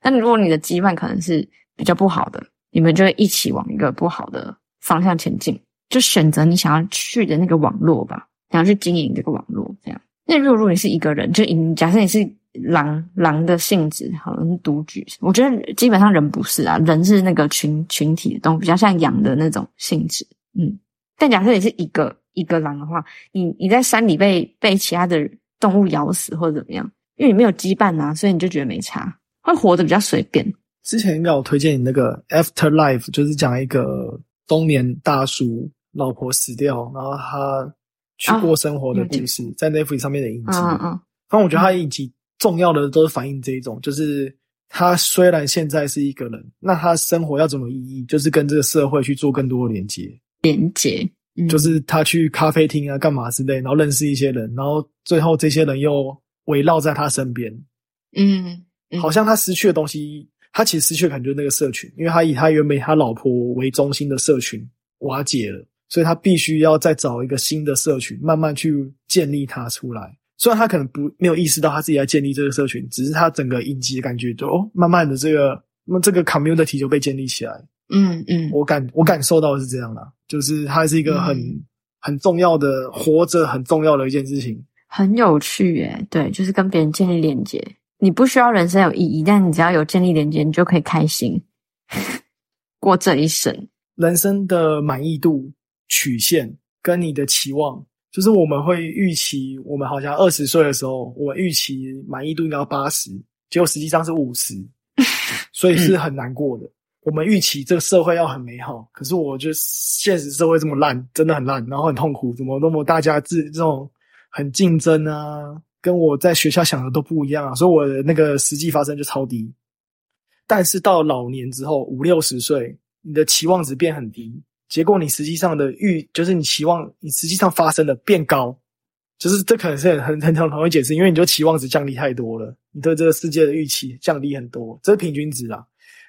但如果你的羁绊可能是比较不好的，你们就会一起往一个不好的方向前进。就选择你想要去的那个网络吧，想要去经营这个网络，这样。那如果如果你是一个人，就你假设你是狼狼的性质，好像是独居，我觉得基本上人不是啊，人是那个群群体的动物，比较像羊的那种性质。嗯，但假设你是一个一个狼的话，你你在山里被被其他的动物咬死或者怎么样，因为你没有羁绊啊，所以你就觉得没差，会活得比较随便。之前应该有推荐你那个 Afterlife，就是讲一个中年大叔老婆死掉，然后他去过生活的故事，在 Netflix 上面的影集。嗯嗯但我觉得他影集重要的都是反映这一种，就是他虽然现在是一个人，那他生活要怎么意义，就是跟这个社会去做更多的连接。连接，嗯、就是他去咖啡厅啊，干嘛之类，然后认识一些人，然后最后这些人又围绕在他身边，嗯，嗯。好像他失去的东西，他其实失去的可能就是那个社群，因为他以他原本他老婆为中心的社群瓦解了，所以他必须要再找一个新的社群，慢慢去建立它出来。虽然他可能不没有意识到他自己在建立这个社群，只是他整个影集的感觉就哦，慢慢的这个那这个 community 就被建立起来。嗯嗯，我感我感受到的是这样啦，就是它是一个很、嗯很重要的活着很重要的一件事情。很有趣耶。对，就是跟别人建立连接。你不需要人生有意义，但你只要有建立连接，你就可以开心 过这一生。人生的满意度曲线跟你的期望，就是我们会预期，我们好像二十岁的时候，我们预期满意度应该要八十，结果实际上是五十，所以是很难过的。我们预期这个社会要很美好，可是我觉得现实社会这么烂，真的很烂，然后很痛苦，怎么那么大家自这种很竞争啊，跟我在学校想的都不一样啊，所以我的那个实际发生就超低。但是到老年之后，五六十岁，你的期望值变很低，结果你实际上的预就是你期望你实际上发生的变高，就是这可能是很很很容易解释，因为你就期望值降低太多了，你对这个世界的预期降低很多，这是平均值啊，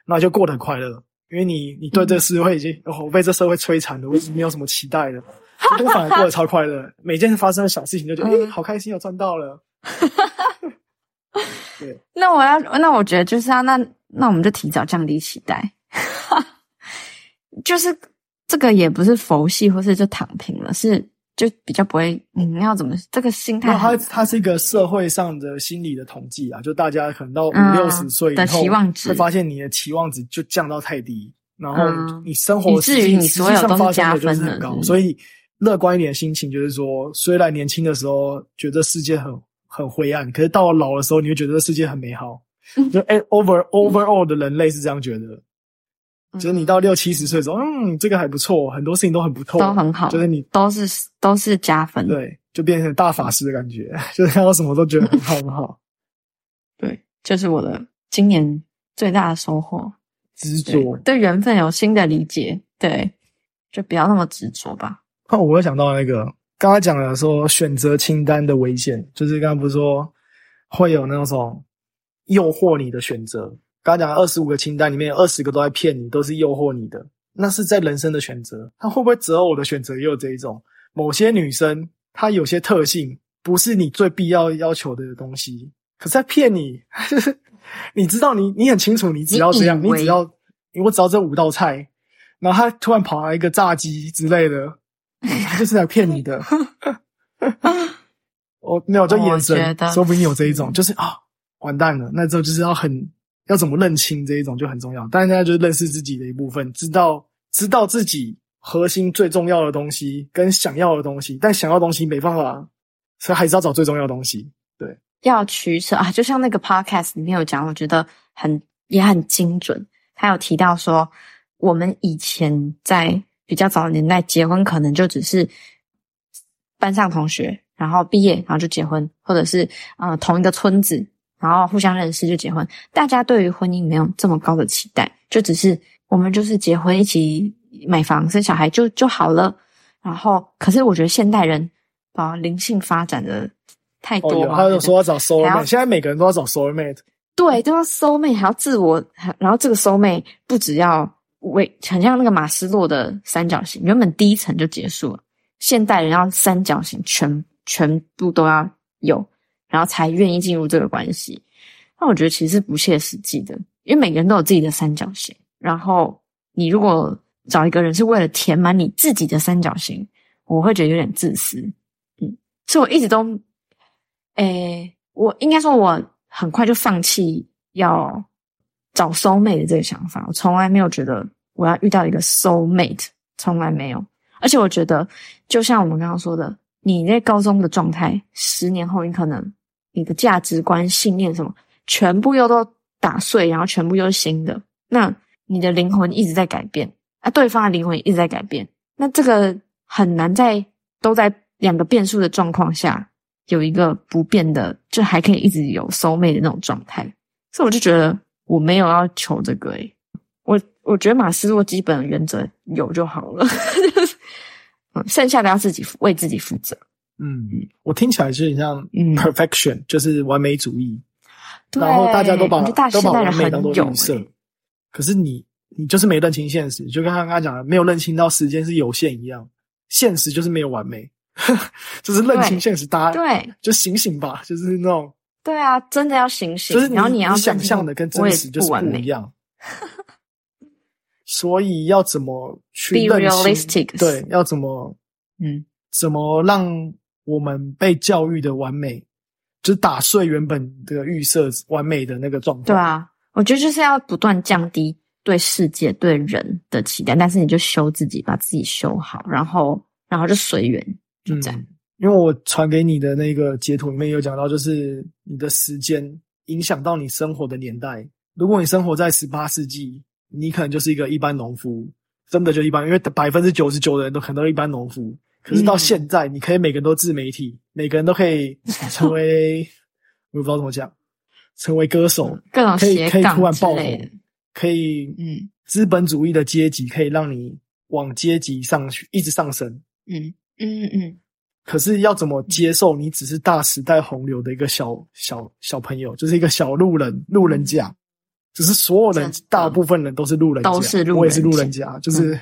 那就过得很快乐，因为你你对这个社会已经、哦我被这社会摧残了，我已经没有什么期待了，那个反而过得超快乐，每件发生的小事情就觉得，哎、嗯好开心，有赚到了。对，那我要，那我觉得就是啊那那我们就提早降低期待，就是这个也不是佛系或是就躺平了，是就比较不会，你要怎么这个心态那它它是一个社会上的心理的统计啊，就大家可能到五嗯六十岁以的后，期望值。会发现你的期望值就降到太低，然后嗯你生活以至于你所有都是实际上发生的就是加分的很高，所以乐观一点的心情就是说，虽然年轻的时候觉得世界很很灰暗，可是到了老的时候，你会觉得这世界很美好。嗯 就哎，over overall 的人类是这样觉得，就是你到六七十岁的时候，嗯，这个还不错，很多事情都很不错，都很好，就是你都是都是加分，对，就变成大法师的感觉，就是看到什么都觉得很好很好。对，就是我的今年最大的收获。执着。对缘分有新的理解，对，就不要那么执着吧。那我又想到那个刚刚讲了说选择清单的危险，就是刚刚不是说会有那种诱惑你的选择。刚刚讲二十五个清单里面有二十个都在骗你，都是诱惑你的，那是在人生的选择。他会不会择偶的选择也有这一种？某些女生她有些特性不是你最必要要求的东西，可是在骗你，就 是你知道你你很清楚，你只要这样，你只要我只要这五道菜，然后他突然跑来一个炸鸡之类的，他就是来骗你的。我 没有，就眼神，得说不定有这一种，就是啊，完蛋了，那之后就是要很要怎么认清这一种就很重要。但是现在就是认识自己的一部分，知道知道自己核心最重要的东西跟想要的东西，但想要的东西没办法，所以还是要找最重要的东西。对要取舍啊，就像那个 podcast 里面有讲，我觉得很也很精准。他有提到说，我们以前在比较早的年代结婚，可能就只是班上同学，然后毕业，然后就结婚，或者是呃同一个村子，然后互相认识就结婚。大家对于婚姻没有这么高的期待，就只是我们就是结婚一起买房生小孩就就好了。然后，可是我觉得现代人啊灵性发展的太多了，他就说要找 soul mate，现在每个人都要找 soul mate。对，都要 soul mate，还要自我，然后这个 soul mate 不只要为，很像那个马斯洛的三角形，原本第一层就结束了，现代人要三角形全全部都要有，然后才愿意进入这个关系。那我觉得其实是不切实际的，因为每个人都有自己的三角形，然后你如果找一个人是为了填满你自己的三角形，我会觉得有点自私。嗯，所以我一直都，诶，我应该说我很快就放弃要找 soul mate 的这个想法，我从来没有觉得我要遇到一个 soul mate，从来没有。而且我觉得，就像我们刚刚说的，你在高中的状态，十年后你可能你的价值观、信念什么，全部又都打碎，然后全部又是新的。那你的灵魂一直在改变，啊，对方的灵魂一直在改变。那这个很难在都在两个变数的状况下，有一个不变的，就还可以一直有 soul mate 的那种状态。所以我就觉得我没有要求这个诶、我我觉得马斯洛基本原则有就好了，剩下的要自己为自己负责。嗯，我听起来是很像嗯。perfection，、就是完美主义。然后大家都把都把完美当做很有预设欸，可是你你就是没认清现实，就跟他刚刚讲的，没有认清到时间是有限一样，现实就是没有完美，就是认清现实，大家对。就醒醒吧，就是那种，对啊，真的要醒醒，就是你然后你要想象的跟真实就是不一样。所以要怎么去清 realistic 对，要怎么嗯，怎么让我们被教育的完美，就是打碎原本的预设完美的那个状况。对啊，我觉得就是要不断降低对世界、对人的期待，但是你就修自己，把自己修好，然后然后就随缘，就这样。嗯因为我传给你的那个截图里面有讲到，就是你的时间影响到你生活的年代。如果你生活在十八世纪，你可能就是一个一般农夫，真的就一般，因为百分之九十九的人都可能都是一般农夫。可是到嗯。现在，你可以每个人都自媒体，每个人都可以成为，我也不知道怎么讲，成为歌手，各种可以可以突然爆红，可以嗯。资本主义的阶级可以让你往阶级上去，一直上升。嗯嗯嗯，可是要怎么接受你只是大时代洪流的一个小小小朋友，就是一个小路人路人甲，只是所有人大部分人都是路人甲，都是路人甲。我也是路人甲，就是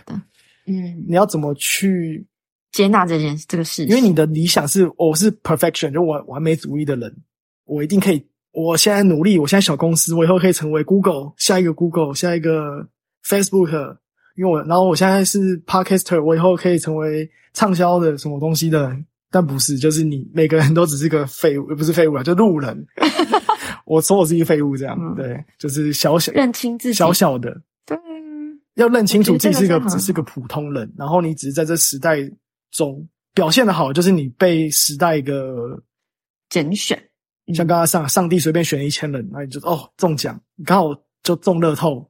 嗯。你要怎么去接纳这件这个事情，因为你的理想是我是 perfection，就完完美主义的人，我一定可以。我现在努力，我现在小公司，我以后可以成为 Google 下一个 Google 下一个 Facebook，因为我然后我现在是 Podcaster，我以后可以成为畅销的什么东西的人，但不是，就是你每个人都只是个废物，不是废物啊，就路人。我说我是一个废物，这样对，就是小小认清自己，小小的，对，要认清楚自己是个只是个普通人，然后你只是在这时代中表现的好，就是你被时代一个拣选。像刚刚上上帝随便选一千人，那你就哦中奖，刚好就中乐透，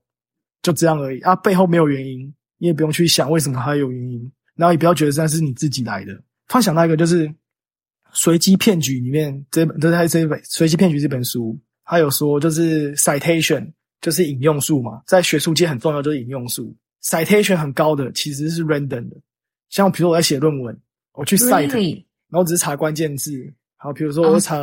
就这样而已啊，背后没有原因，你也不用去想为什么它有原因，然后也不要觉得那是你自己来的。突然想到一个，就是《随机骗局》里面这本，这是这一本《随机骗局》这本书，它有说就是 citation 就是引用数嘛，在学术界很重要，就是引用数 citation 很高的其实是 random 的，像比如说我在写论文，我去 cite，然后只是查关键字。好，比如说我查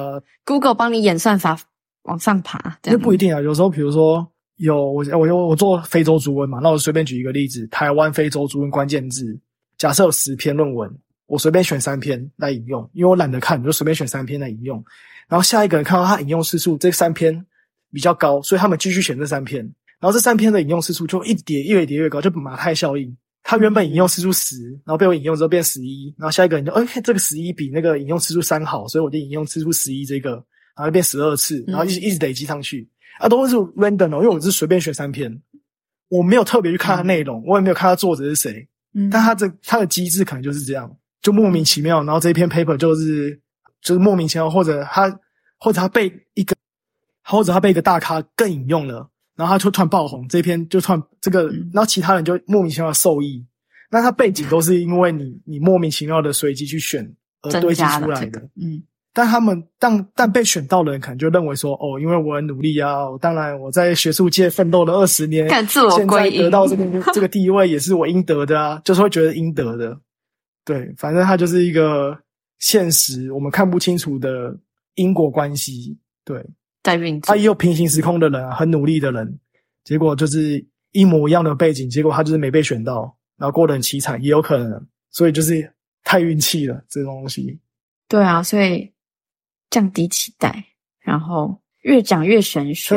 Google 帮你演算法往上爬，那不一定啊。有时候，比如说有我我我我做非洲猪瘟嘛，那我随便举一个例子，台湾非洲猪瘟关键字，假设有十篇论文，我随便选三篇来引用，因为我懒得看，就随便选三篇来引用。然后下一个人看到他引用次数这三篇比较高，所以他们继续选这三篇，然后这三篇的引用次数就一叠越叠越高，就马太效应。他原本引用次数十，然后被我引用之后变十一，然后下一个人就，哎，这个十一比那个引用次数三好，所以我就引用次数十一这个，然后变十二次，然后一直一直累积上去，啊，都是 random 哦，因为我是随便选三篇，我没有特别去看它内容，我也没有看它作者是谁，嗯。但他这他的机制可能就是这样，就莫名其妙，然后这一篇 paper 就是就是莫名其妙，或者他或者他被一个，或者他被一个大咖更引用了。然后他就突然爆红，这篇就突然这个，然后其他人就莫名其妙受益。那他背景都是因为你你莫名其妙的随机去选而堆积出来的。嗯，但他们但但被选到的人可能就认为说，哦，因为我很努力啊，当然我在学术界奋斗了二十年，现在得到这个 这个地位也是我应得的啊，就是会觉得应得的。对，反正他就是一个现实我们看不清楚的因果关系。对。在运他也有平行时空的人啊，很努力的人，结果就是一模一样的背景，结果他就是没被选到，然后过得很凄惨，也有可能，所以就是太运气了，这种东西。对啊，所以降低期待，然后越讲越玄学，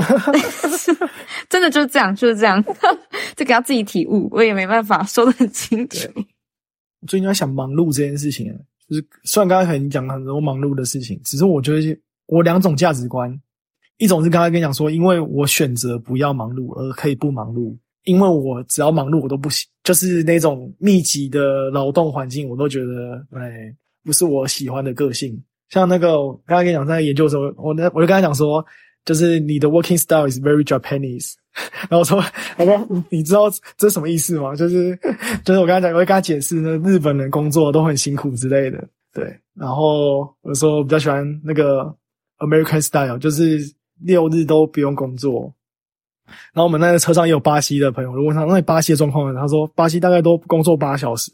真的就是这样，就是这样，这个要自己体悟，我也没办法说的很清楚。最近在想忙碌这件事情，就是虽然刚才可能讲了很多忙碌的事情，只是我觉得我两种价值观。一种是刚才跟你讲说，因为我选择不要忙碌而可以不忙碌，因为我只要忙碌我都不行，就是那种密集的劳动环境，我都觉得哎不是我喜欢的个性。像那个刚才跟你讲在研究的时候，我那我就跟他讲说，就是你的 working style is very Japanese，然后说我说你知道这什么意思吗？就是就是我跟他讲，我会跟他解释，那日本人工作都很辛苦之类的。对，然后我说我比较喜欢那个 American style，就是。六日都不用工作，然后我们那个车上也有巴西的朋友，我问他那巴西的状况，他说巴西大概都工作八小时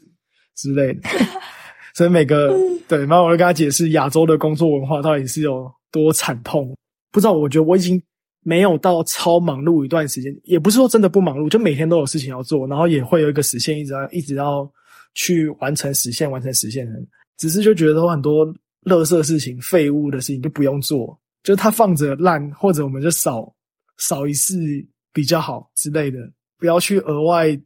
之类的，所以每个对，然后我就跟他解释亚洲的工作文化到底是有多惨痛。不知道，我觉得我已经没有到超忙碌一段时间，也不是说真的不忙碌，就每天都有事情要做，然后也会有一个实现，一直要一直要去完成实现，完成实现的，只是就觉得很多垃圾事情、废物的事情就不用做。就是它放着烂，或者我们就扫扫一次比较好之类的，不要去额外，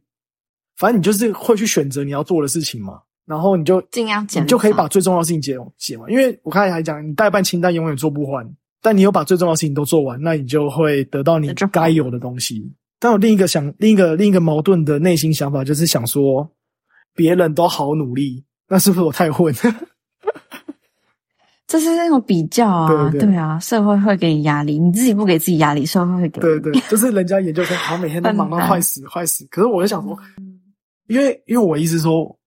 反正你就是会去选择你要做的事情嘛，然后你就尽量减，你就可以把最重要的事情解解完。因为我刚才还讲，你代办清单永远做不完，但你有把最重要的事情都做完，那你就会得到你该有的东西。但我另一个想，另一个另一个矛盾的内心想法，就是想说，别人都好努力，那是不是我太混？这是那种比较啊，对啊，社会会给你压力，你自己不给自己压力，社会会给。对对，就是人家研究生，好每天都忙到坏死坏死。可是我就想说，因为因为我意思说，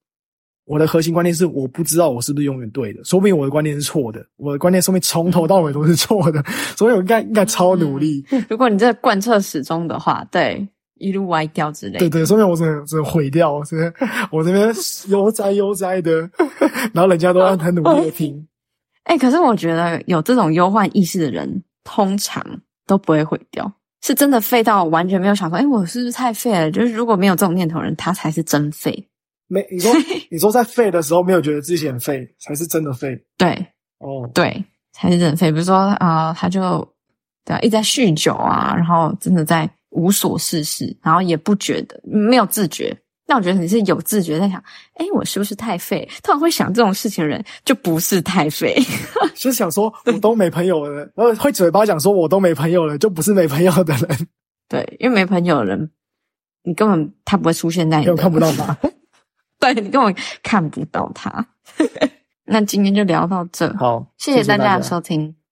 我的核心观念是，我不知道我是不是永远对的，说不定我的观念是错的，我的观念说明从头到尾都是错的，所以我应该应该超努力。如果你这贯彻始终的话，对，一路歪掉之类。对对，说明我真的真的毁掉，是我这边悠哉悠哉的，然后人家都很努力的听。哎，可是我觉得有这种忧患意识的人，通常都不会毁掉，是真的废到完全没有想说，哎，我是不是太废了？就是如果没有这种念头的人，他才是真废。没你说你说在废的时候没有觉得自己很废，才是真的废对哦。对，才是真的废。比如说啊、呃他就对啊，一直在酗酒啊，然后真的在无所事事，然后也不觉得没有自觉。那我觉得你是有自觉在想，哎，我是不是太废？通常会想这种事情的人，就不是太废。就是想说我都没朋友了，然后会嘴巴讲说我都没朋友了，就不是没朋友的人，对，因为没朋友的人，你根本他不会出现在你的，又看不到他。对你根本看不到他。那今天就聊到这，好，谢谢大家家的收听。